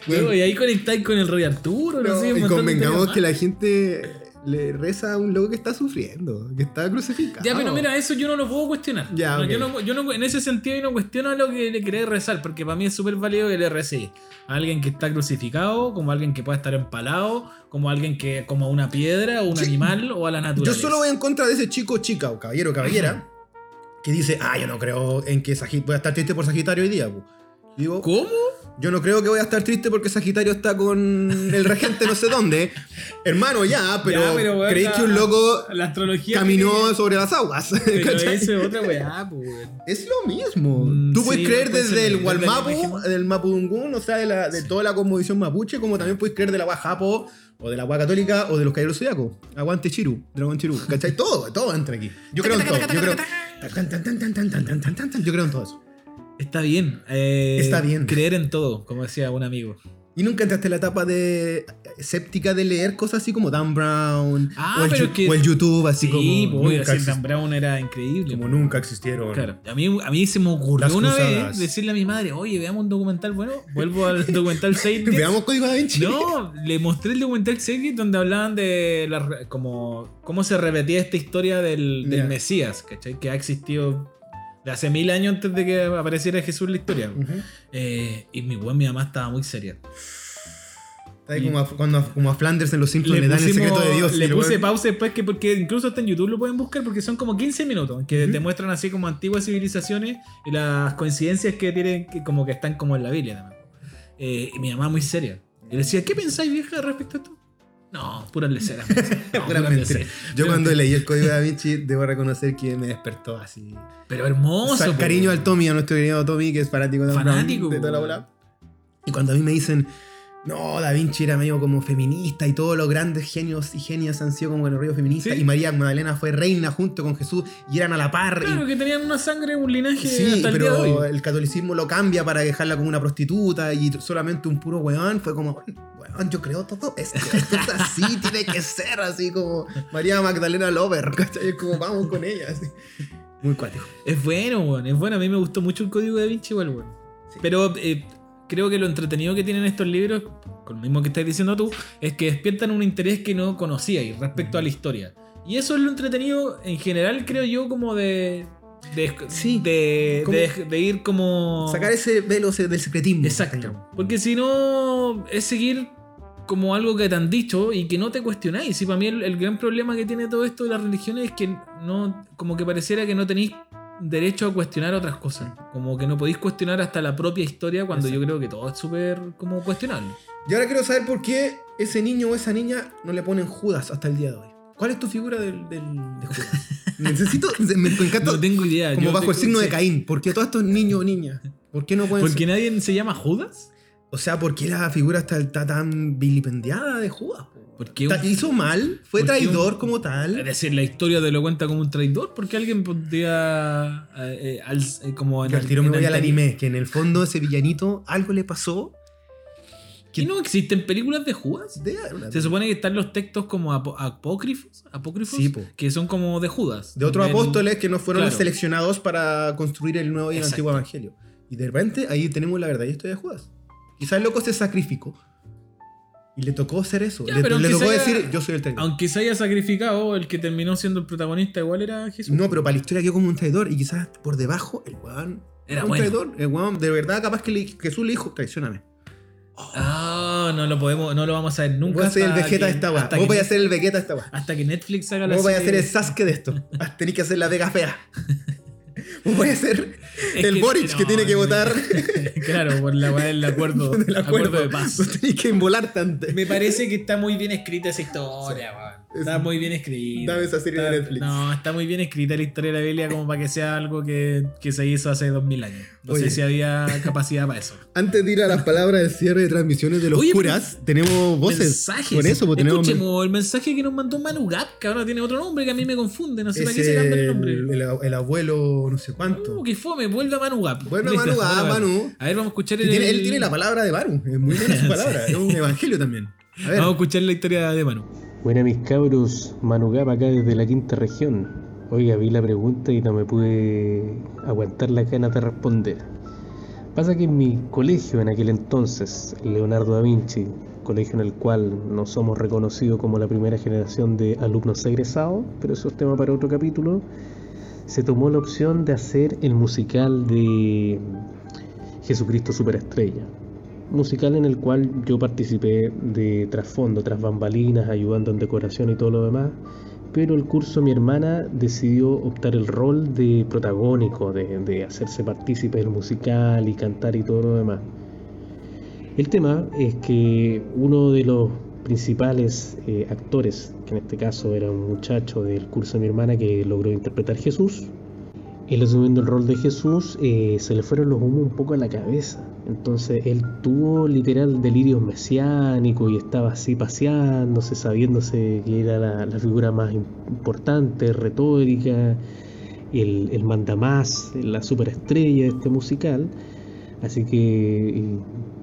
Weón, y ahí conectáis con el Rey Arturo, no, No, sé, y convengamos que la gente le reza a un loco que está sufriendo, que está crucificado. Ya, pero mira, eso yo no lo puedo cuestionar. Ya, yo, no, yo no- en ese sentido yo no cuestiono lo que le querés rezar, porque para mí es súper válido que le recé a alguien que está crucificado, como a alguien que pueda estar empalado, como a alguien que, como a una piedra, o un Sí. animal, o a la Yo naturaleza. solo voy en contra de ese chico, chica, o caballero, caballera, que dice, ah, yo no creo en que Sagitario, voy a estar triste por Sagitario hoy día. po". Digo, ¿Cómo? Yo no creo que voy a estar triste porque Sagitario está con el regente no sé dónde. Hermano, ya, pero, ya, creéis que un loco caminó sobre las aguas. Eso es otra weá, Es lo mismo. Tú puedes creer desde el Walmapu, del Mapudungún, o sea, de, la, de toda la cosmovisión mapuche, como también puedes creer de la Guajapo, o de la Guaja Católica, o de los Cayeros Zodiaco. Aguante Chiru, Dragón Chiru. ¿Cachai? todo, todo entra aquí. Yo creo en todo. Yo yo creo en todo eso. Está bien. eh, Está bien. Creer en todo, como decía un amigo. Y nunca entraste en la etapa de escéptica de leer cosas así como Dan Brown Ah, o, el, pero Yu- es que- o el YouTube, así sí, como, pues, decir exist- Dan Brown era increíble. como pues. nunca existieron. Claro, a mí, a mí se me ocurrió una cruzadas. vez decirle a mi madre, oye, veamos un documental bueno, vuelvo al documental 6. Veamos Código Da Vinci. No, le mostré el documental 6 donde hablaban de la como, cómo se repetía esta historia del, del. Mesías, ¿cachai? Que ha existido de hace mil años antes de que apareciera Jesús en la historia. Eh, y mi buen, mi mamá estaba muy seria. Está ahí como a, cuando a- como a Flanders en Los Simpsons le, dan el pusimos- secreto de Dios. le el puse pausa después que porque incluso hasta en YouTube lo pueden buscar porque son como 15 minutos que te muestran así como antiguas civilizaciones y las coincidencias que tienen que como que están como en la Biblia también. Eh, y mi mamá muy seria. Y le decía, ¿qué pensáis vieja respecto a esto? No, puras leceras. No, Pura puras mentira. leceras. Yo cuando leí el código Da Vinci, debo reconocer que me despertó así. Pero hermoso. O sea, cariño al Tommy, a nuestro querido Tommy, que es fanático de, Fanático, de toda la bola. Y cuando a mí me dicen, no, Da Vinci era medio como feminista y todos los grandes genios y genias han sido como en el río feminista. Sí. Y María Magdalena fue reina junto con Jesús y eran a la par. y- Claro, que tenían una sangre, un linaje Sí, hasta el día de pero hoy. el catolicismo lo cambia para dejarla como una prostituta y solamente un puro weón. Fue como, weón, yo creo todo esto. Esto es así, tiene que ser así como María Magdalena Lover. ¿cachai? Es como, vamos con ella. así. Muy cuático. Es bueno, weón. Es bueno. A mí me gustó mucho el código de Vinci igual, weón. Sí. Pero eh, creo que lo entretenido que tienen estos libros, con lo mismo que estás diciendo tú, es que despiertan un interés que no conocíais respecto a la historia. Y eso es lo entretenido en general, creo yo, como de. de, Sí. de, Como- de- de ir como. Sacar ese velo del secretismo. Exacto. Porque si no, es seguir como algo que te han dicho y que no te cuestionáis. Y para mí el, el gran problema que tiene todo esto de las religiones es que no, como que pareciera que no tenéis derecho a cuestionar otras cosas. Como que no podéis cuestionar hasta la propia historia cuando yo creo que todo es súper como cuestionable. Y ahora quiero saber por qué ese niño o esa niña no le ponen Judas hasta el día de hoy. ¿Cuál es tu figura del, del- de Judas? Necesito, me, encanta. No tengo idea. como yo bajo el signo de. Caín. ¿Por qué todos estos niños o niñas? ¿Por qué no pueden ¿Por qué ser? nadie se llama Judas? O sea, ¿por qué la figura está, está tan vilipendiada de Judas? po? ¿Por qué un- ¿Hizo mal? ¿Fue ¿Por qué traidor un- como Es tal? decir, la historia te lo cuenta como un traidor, porque alguien podría. eh, eh, al- eh, como en Yo al tiro me voy al anime, que en el fondo ese villanito algo le pasó. ¿Y no existen películas de Judas? De, Se supone que están los textos como apo- apócrifos, apócrifos Sí, que son como de Judas. de otros apóstoles que no fueron claro. seleccionados para construir el nuevo y el Exacto. antiguo evangelio. Y de repente ahí tenemos la verdad y historia de Judas. Quizás el loco se sacrificó. Y le tocó hacer eso. Ya, le tocó haya- decir, yo soy el traidor. Aunque se haya sacrificado, el que terminó siendo el protagonista igual era Jesús. No, pero para la historia quedó como un traidor. Y quizás por debajo el weón Era un bueno. traidor. El weón, de verdad, capaz que le- Jesús le dijo, traicioname. Ah, no lo podemos, no lo vamos a ver nunca. Voy a ser el Vegeta de esta weá. Vos vais a ser el Vegeta de esta weá. Hasta que Netflix haga la Vos vais a ser el Sasuke de esto. Tenés que hacer la Vega fea. Vais a ser Es el que- Boric que tiene que votar claro, por la weá del acuerdo, del acuerdo acuerdo. de paz. Tenés que involar tanto. Me parece que está muy bien escrita esa historia, weón. Está muy bien escrita. Dame esa serie de Está- Netflix. No, está muy bien escrita la historia de la Biblia como para que sea algo que, que se hizo hace 2000 años. No Oye. sé si había capacidad para eso. Antes de ir a las palabras del cierre de transmisiones de los Oye, curas, tenemos voces. Mensajes. Por eso, tenemos. Escuchemos el mensaje que nos mandó Manu Gap, que ahora tiene otro nombre que a mí me confunde. No sé para qué se cambia el nombre. el- el abuelo, no sé cuánto. Uh, que fome, vuelve a Manu Gap. Vuelve a Manu Gap, Manu. A ver, vamos a escuchar el. tiene- él tiene la palabra de Manu. Es muy buena su palabra. Es un evangelio también. A ver. Vamos a escuchar la historia de Manu. Buena mis cabros, Manugap acá desde la quinta región. Oiga, vi la pregunta y no me pude aguantar la ganas de responder. Pasa que en mi colegio en aquel entonces, Leonardo da Vinci, colegio en el cual no somos reconocidos como la primera generación de alumnos egresados, pero eso es tema para otro capítulo, se tomó la opción de hacer el musical de Jesucristo Superestrella musical en el cual yo participé de trasfondo, tras bambalinas, ayudando en decoración y todo lo demás, pero el curso mi hermana decidió optar el rol de protagónico, de, de hacerse partícipe del musical y cantar y todo lo demás. El tema es que uno de los principales eh, actores, que en este caso era un muchacho del curso de mi hermana que logró interpretar Jesús, él asumiendo el rol de Jesús, eh, se le fueron los humos un poco a la cabeza. Entonces él tuvo literal delirios mesiánicos y estaba así paseándose, sabiéndose que era la, figura más importante, retórica, el, el mandamás, la superestrella de este musical. Así que eh,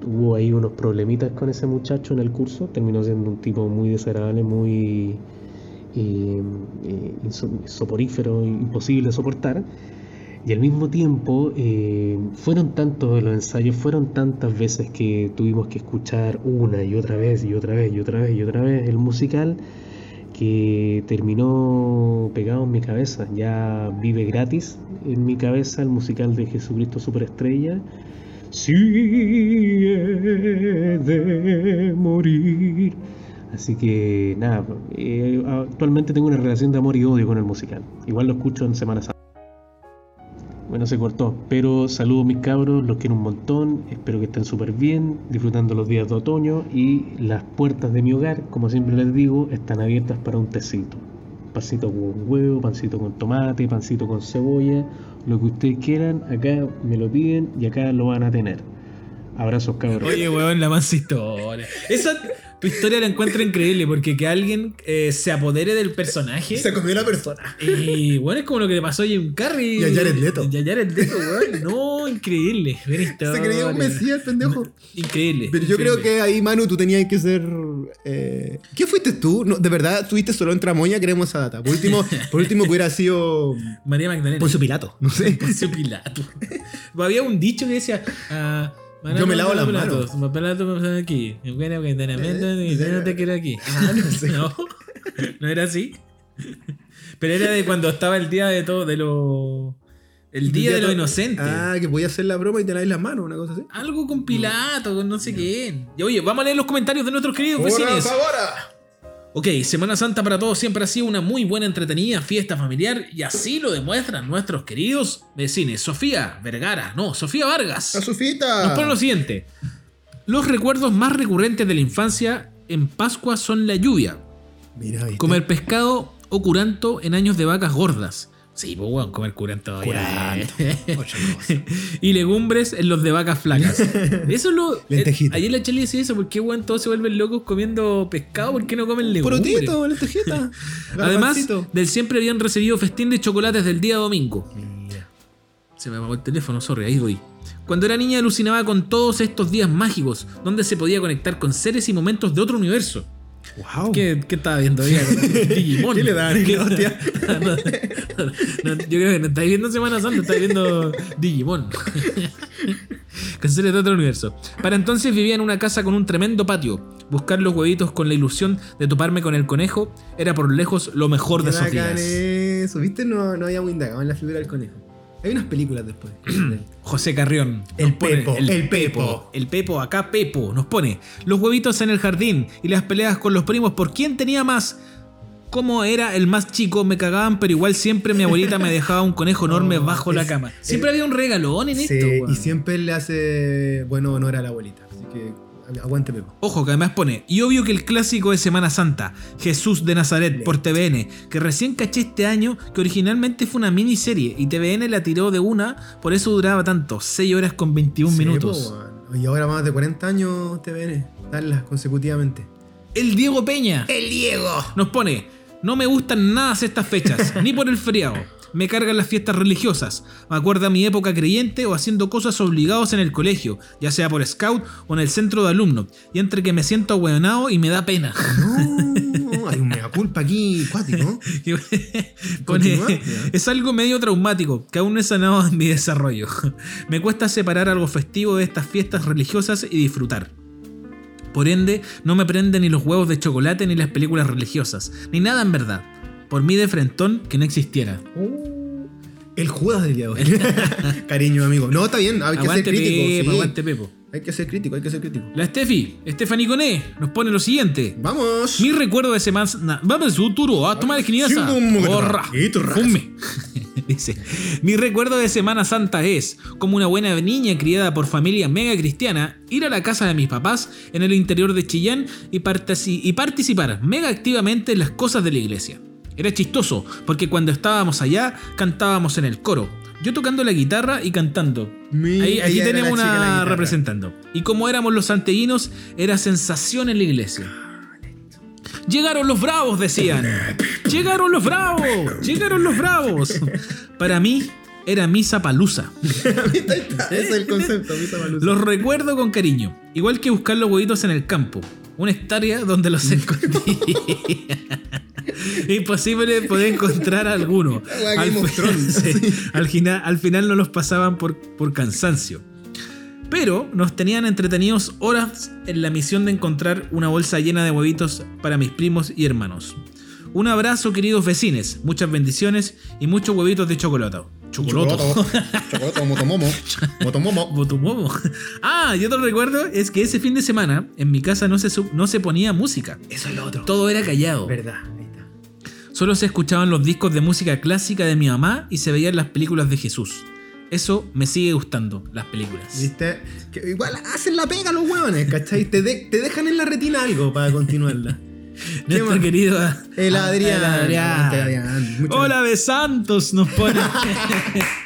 hubo ahí unos problemitas con ese muchacho en el curso. Terminó siendo un tipo muy desagradable, muy eh, eh, inso- soporífero, imposible de soportar. Y al mismo tiempo, eh, fueron tantos los ensayos, fueron tantas veces que tuvimos que escuchar una y otra vez y otra vez y otra vez y otra vez el musical que terminó pegado en mi cabeza. Ya vive gratis en mi cabeza el musical de Jesucristo Superestrella. Si he de morir. Así que nada, eh, actualmente tengo una relación de amor y odio con el musical. Igual lo escucho en Semana Santa. Bueno, se cortó, pero saludos mis cabros, los quiero un montón, espero que estén súper bien, disfrutando los días de otoño y las puertas de mi hogar, como siempre les digo, están abiertas para un tecito. Pancito con huevo, pancito con tomate, pancito con cebolla, lo que ustedes quieran, acá me lo piden y acá lo van a tener. Abrazos cabros. Oye, weón, la historia. Esa, tu historia la encuentro increíble porque que alguien eh, se apodere del personaje. Se comió la persona. Y bueno, es como lo que le pasó a Jim Carrey. Y a Jared Leto. Y a Jared Leto, weón. No, increíble. Buena historia. Se creía un mesías, pendejo. Increíble. Pero yo creo increíble. que ahí, Manu, tú tenías que ser. eh, ¿Qué fuiste tú? No, de verdad, estuviste solo en Tramoya, queremos esa data. Por último, por último hubiera sido. María Magdalena. Poncio Pilato, no sé. Poncio Pilato. Había un dicho que decía. Yo me lavo las manos. Pilato me pone aquí. Lamento, Eh, y yo no te quiero aquí. Ah, no sé. No, no era así. Pero era de cuando estaba el día de todo, de lo. El día de lo inocente. Ah, que podía hacer la broma y te laves las manos, una cosa así. Algo con Pilato, con no sé quién. Y oye, vamos a leer los comentarios de nuestros queridos vecinos. ahora! Ok, Semana Santa para todos siempre ha sido una muy buena entretenida fiesta familiar y así lo demuestran nuestros queridos vecinos. Sofía Vergara, no, Sofía ¡La Vargas. Sofita! Nos pone lo siguiente. Los recuerdos más recurrentes de la infancia en Pascua son la lluvia, Mira, comer pescado o curanto en años de vacas gordas. Sí, pues bueno, comer curanto. cosas. y legumbres en los de vacas flacas. Eso es lo. Lentejita. eh, ayer la Charlie decía eso, ¿por qué weón todos se vuelven locos comiendo pescado? ¿Por qué no comen legumbres? Porotito, lentejita. Además del siempre habían recibido festín de chocolates del día domingo. Mira. Se me apagó el teléfono, sorry, ahí voy. Cuando era niña alucinaba con todos estos días mágicos, donde se podía conectar con seres y momentos de otro universo. Wow. ¿Qué, qué estaba viendo? Oiga, Digimon. ¿Qué le daban ¿Qué- hostia? No, no, yo creo que no estáis viendo Semana Santa, estáis viendo Digimon. Seres de otro universo. Para entonces vivía en una casa con un tremendo patio. Buscar los huevitos con la ilusión de toparme con el conejo era por lejos lo mejor de bacán días. eso. ¿Viste? No, no habíamos indagado en la figura del conejo. Hay unas películas después. José Carrión. El Pepo, el Pepo. El Pepo, acá Pepo, nos pone los huevitos en el jardín y las peleas con los primos por quién tenía más. Como era el más chico, me cagaban, pero igual siempre mi abuelita me dejaba un conejo enorme No, bajo la cama. Siempre había un regalón en Sí, esto, y siempre le hace bueno honor a la abuelita. Así que Aguante Pepo. Ojo, que además pone, y obvio que el clásico de Semana Santa, Jesús de Nazaret por TVN, que recién caché este año, que originalmente fue una miniserie y TVN la tiró de una, por eso duraba tanto, 6 horas con 21 Sí, minutos. po, y ahora más de 40 años TVN. Darlas consecutivamente. El Diego Peña ¡El Diego! nos pone, no me gustan nada estas fechas, ni por el feriado. Me cargan las fiestas religiosas. Me acuerda mi época creyente o haciendo cosas obligados en el colegio, ya sea por scout o en el centro de alumnos. Y entre que me siento ahueonado y me da pena. No, hay un mea culpa aquí, cuático. Pone, es algo medio traumático que aún no he sanado en mi desarrollo. Me cuesta separar algo festivo de estas fiestas religiosas y disfrutar. Por ende, no me prenden ni los huevos de chocolate ni las películas religiosas, ni nada en verdad. Por mí de frentón que no existiera. El Judas del día de hoy. Cariño, amigo. No, está bien, hay que aguante ser crítico. Pepo, sí. aguante Pepo. Hay que ser crítico, hay que ser crítico. La Steffi, Stephanie Coné, nos pone lo siguiente. Vamos. Mi recuerdo de semana. Vamos, futuro, a tomar raza. fume. Dice: Mi recuerdo de Semana Santa es, como una buena niña criada por familia mega cristiana, ir a la casa de mis papás en el interior de Chillán y participar mega activamente en las cosas de la iglesia. Era chistoso, porque cuando estábamos allá cantábamos en el coro. Yo tocando la guitarra y cantando. Mi- Ahí, aquí tenemos una representando. Y como éramos los santellinos, era sensación en la iglesia. Llegaron los bravos, decían. Llegaron los bravos. Llegaron los bravos. Para mí era misa palusa. Es el concepto, misa malusa. Los recuerdo con cariño. Igual que buscar los huevitos en el campo. Una hectárea donde los escondí. Imposible poder encontrar alguno. Al, sí, al final, al final no los pasaban por, por cansancio. Pero nos tenían entretenidos horas en la misión de encontrar una bolsa llena de huevitos para mis primos y hermanos. Un abrazo, queridos vecines. Muchas bendiciones y muchos huevitos de chocolate. Chocoloto. Chocoloto, motomomo. Motomomo. Botumomo. Ah, y otro recuerdo es que ese fin de semana en mi casa no se, no se ponía música. Eso es lo otro. Todo era callado. Verdad. Solo se escuchaban los discos de música clásica de mi mamá y se veían las películas de Jesús. Eso me sigue gustando, las películas. ¿Viste? Que igual hacen la pega los huevones, ¿cachai? Te, de- te dejan en la retina algo para continuarla. Nuestro querido El Adrián. El Adrián. El Adrián. Hola de Santos nos pone.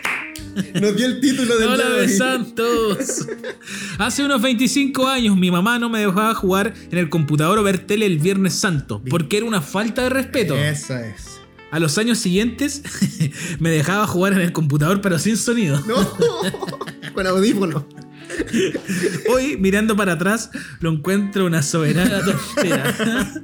Nos dio el título del Hola de. Santos. Hace unos 25 años mi mamá no me dejaba jugar en el computador o ver tele el Viernes Santo porque era una falta de respeto. Esa es. A los años siguientes me dejaba jugar en el computador pero sin sonido. No. Con audífono. Hoy, mirando para atrás, lo encuentro una soberana tontera.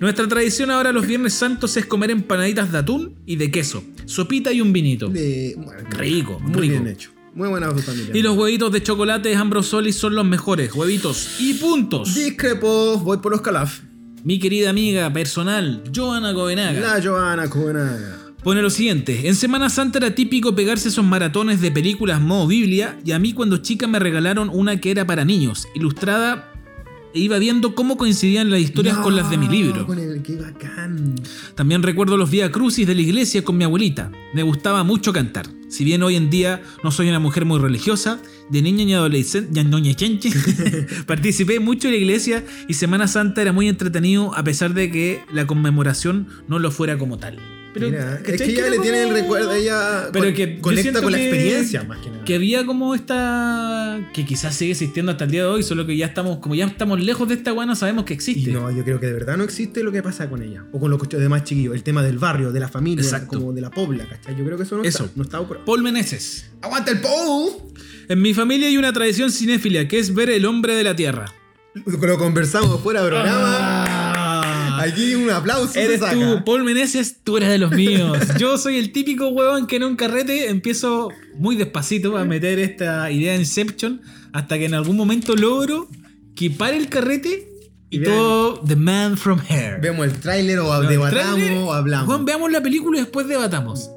Nuestra tradición ahora los Viernes Santos es comer empanaditas de atún y de queso, sopita y un vinito. De- bueno, Rico, Muy rico. bien hecho. Muy buena familia. Y los huevitos de chocolate de Ambrosolis son los mejores, huevitos y puntos. Discrepo, voy por los calaf. Mi querida amiga personal, Joana Govenaga, La Joana Covenaga. pone lo siguiente: En Semana Santa era típico pegarse esos maratones de películas modo Biblia, y a mí cuando chica me regalaron una que era para niños, ilustrada, iba viendo cómo coincidían las historias con las de mi libro. Con el que bacán. También recuerdo los Vía Crucis de la iglesia con mi abuelita. Me gustaba mucho cantar. Si bien hoy en día no soy una mujer muy religiosa, de niña y adolescente, participé mucho en la iglesia y Semana Santa era muy entretenido a pesar de que la conmemoración no lo fuera como tal. Pero, Mira, es ¿cachai que ella era le tiene el recuerdo, ella Pero con- que conecta con la que- experiencia más que nada. Que había como esta. que quizás sigue existiendo hasta el día de hoy, solo que ya estamos, como ya estamos lejos de esta guana, sabemos que Y existe. no, yo creo que de verdad no existe lo que pasa con ella. O con los demás chiquillos. El tema del barrio, de la familia, Exacto. como de la pobla, ¿cachai? Yo creo que eso no Eso. está. No está por Paul Meneses. ¡Aguanta el Pou! En mi familia hay una tradición cinéfila que es ver El hombre de la tierra. Lo conversamos fuera programa. Aquí un aplauso. se. Eres saca. tú, Paul Meneses, tú eres de los míos. Yo soy el típico huevón que en un carrete empiezo muy despacito a meter esta idea de Inception hasta que en algún momento logro que pare el carrete y, todo The Man from Hair. Vemos el tráiler o debatamos o hablamos. Juan, veamos la película y después debatamos.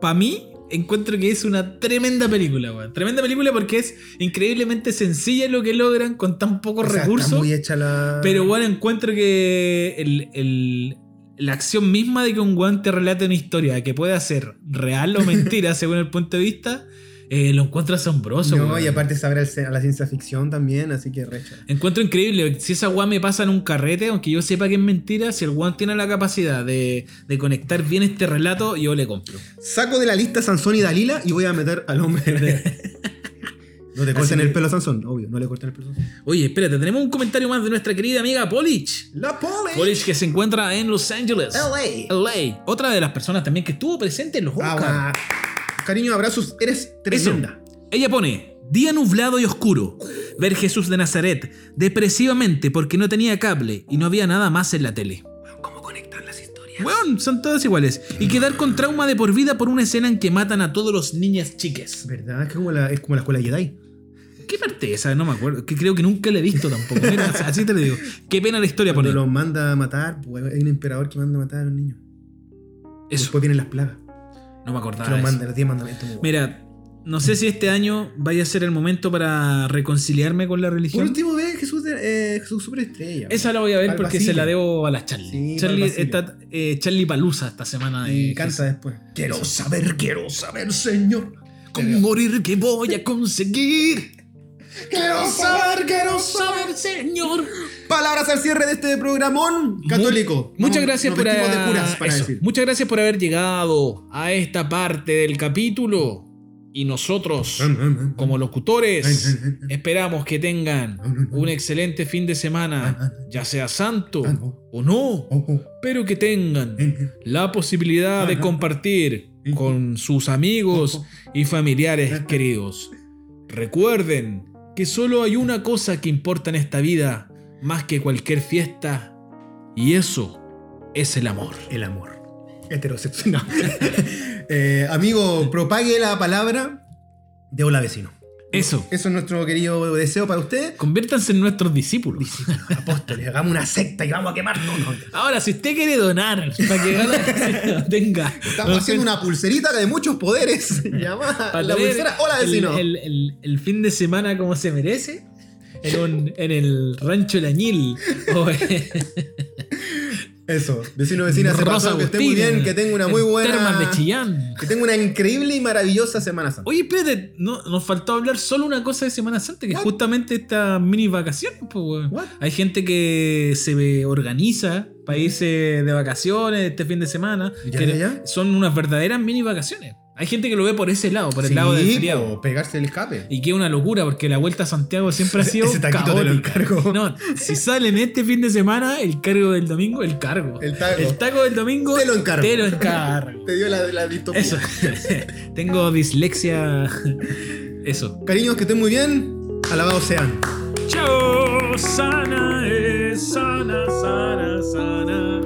Para mí, encuentro que es una tremenda película, weón. Tremenda película porque es increíblemente sencilla lo que logran con tan pocos O sea, recursos. Está muy hecha la. Pero bueno, encuentro que el- el- la acción misma de que un guante relate una historia que pueda ser real o mentira según el punto de vista eh, lo encuentro asombroso. No, y aparte saber a la ciencia ficción también, así que recha. Encuentro increíble. Si esa weá me pasa en un carrete, aunque yo sepa que es mentira, si el weón tiene la capacidad de, de conectar bien este relato, yo le compro. Saco de la lista Sansón y Dalila y voy a meter al hombre. no te corten que- el pelo a Sansón, obvio, no le corten el pelo a Sansón. Oye, espérate, tenemos un comentario más de nuestra querida amiga Polich. La pole. Polich que se encuentra en Los Ángeles. LA. LA. Otra de las personas también que estuvo presente en los Ah, Oscars. va. Cariño, abrazos, eres tremenda. Ella pone, día nublado y oscuro, ver Jesús de Nazaret, depresivamente porque no tenía cable y no había nada más en la tele. ¿Cómo conectar las historias? Weón, son todas iguales. Y quedar con trauma de por vida por una escena en que matan a todos los niñas chiques. ¿Verdad? Es como la, es como la escuela Jedi. ¿Qué parte esa? No me acuerdo. Que creo que nunca la he visto tampoco. Mira, así te lo digo. Qué pena la historia Cuando pone. los manda a matar, pues, hay un emperador que manda a matar a los niños. Eso, Después vienen las plagas. No me acordaba. los manda, los 10 mandamientos. Mira, no sé si este año vaya a ser el momento para reconciliarme con la Por religión. último, ve Jesús, de, eh, Jesús Superestrella. Esa la voy a ver porque se la debo a la Charlie. Sí, Charlie está eh, Charlie Palusa esta semana. de Y canta después. Quiero saber, quiero saber, Señor. Con morir que voy a conseguir. Quiero saber, quiero saber, Señor. Palabras al cierre de este programón católico. Muchas gracias nos por. Muchas gracias por haber llegado a esta parte del capítulo. Y nosotros, como locutores, esperamos que tengan un excelente fin de semana, ya sea santo o no, Ojo. pero que tengan la posibilidad de compartir con sus amigos y familiares queridos. Recuerden que solo hay una cosa que importa en esta vida más que cualquier fiesta y eso es el amor. El amor. Heterosexual. Eh, amigo, propague la palabra de hola vecino. Eso. Eso es nuestro querido deseo para usted. Conviértanse en nuestros discípulos. Apóstoles, hagamos una secta y vamos a quemar todo. No, Ahora, si usted quiere donar para que gane- tenga. Estamos haciendo una pulserita de muchos poderes. Llamada la pulsera Hola el- vecino. El, el- el fin de semana como se merece. En, un- en el rancho El Añil. Eso, vecino, vecina, se pasó, que esté muy bien, que tenga una muy en buena. Termas de Chillán. Que tenga una increíble y maravillosa Semana Santa. Oye, espérate, no, nos faltó hablar solo una cosa de Semana Santa, que es justamente esta mini vacaciones. pues? Hay gente que se organiza para irse de vacaciones este fin de semana. Ya, que ya. Son unas verdaderas mini vacaciones. Hay gente que lo ve por ese lado, por el Sí, lado del feriado. pegarse el escape. Y que una locura, porque la vuelta a Santiago siempre ha sido Ese taquito te lo encargo. No, si salen este fin de semana, el cargo del domingo, el cargo. El taco. taco del domingo, Te lo encargo. Te lo encargo. Te dio la, la distopía. Eso. Tengo dislexia. Eso. Cariños, que estén muy bien. Alabados sean. Chao, sana es, sana, sana, sana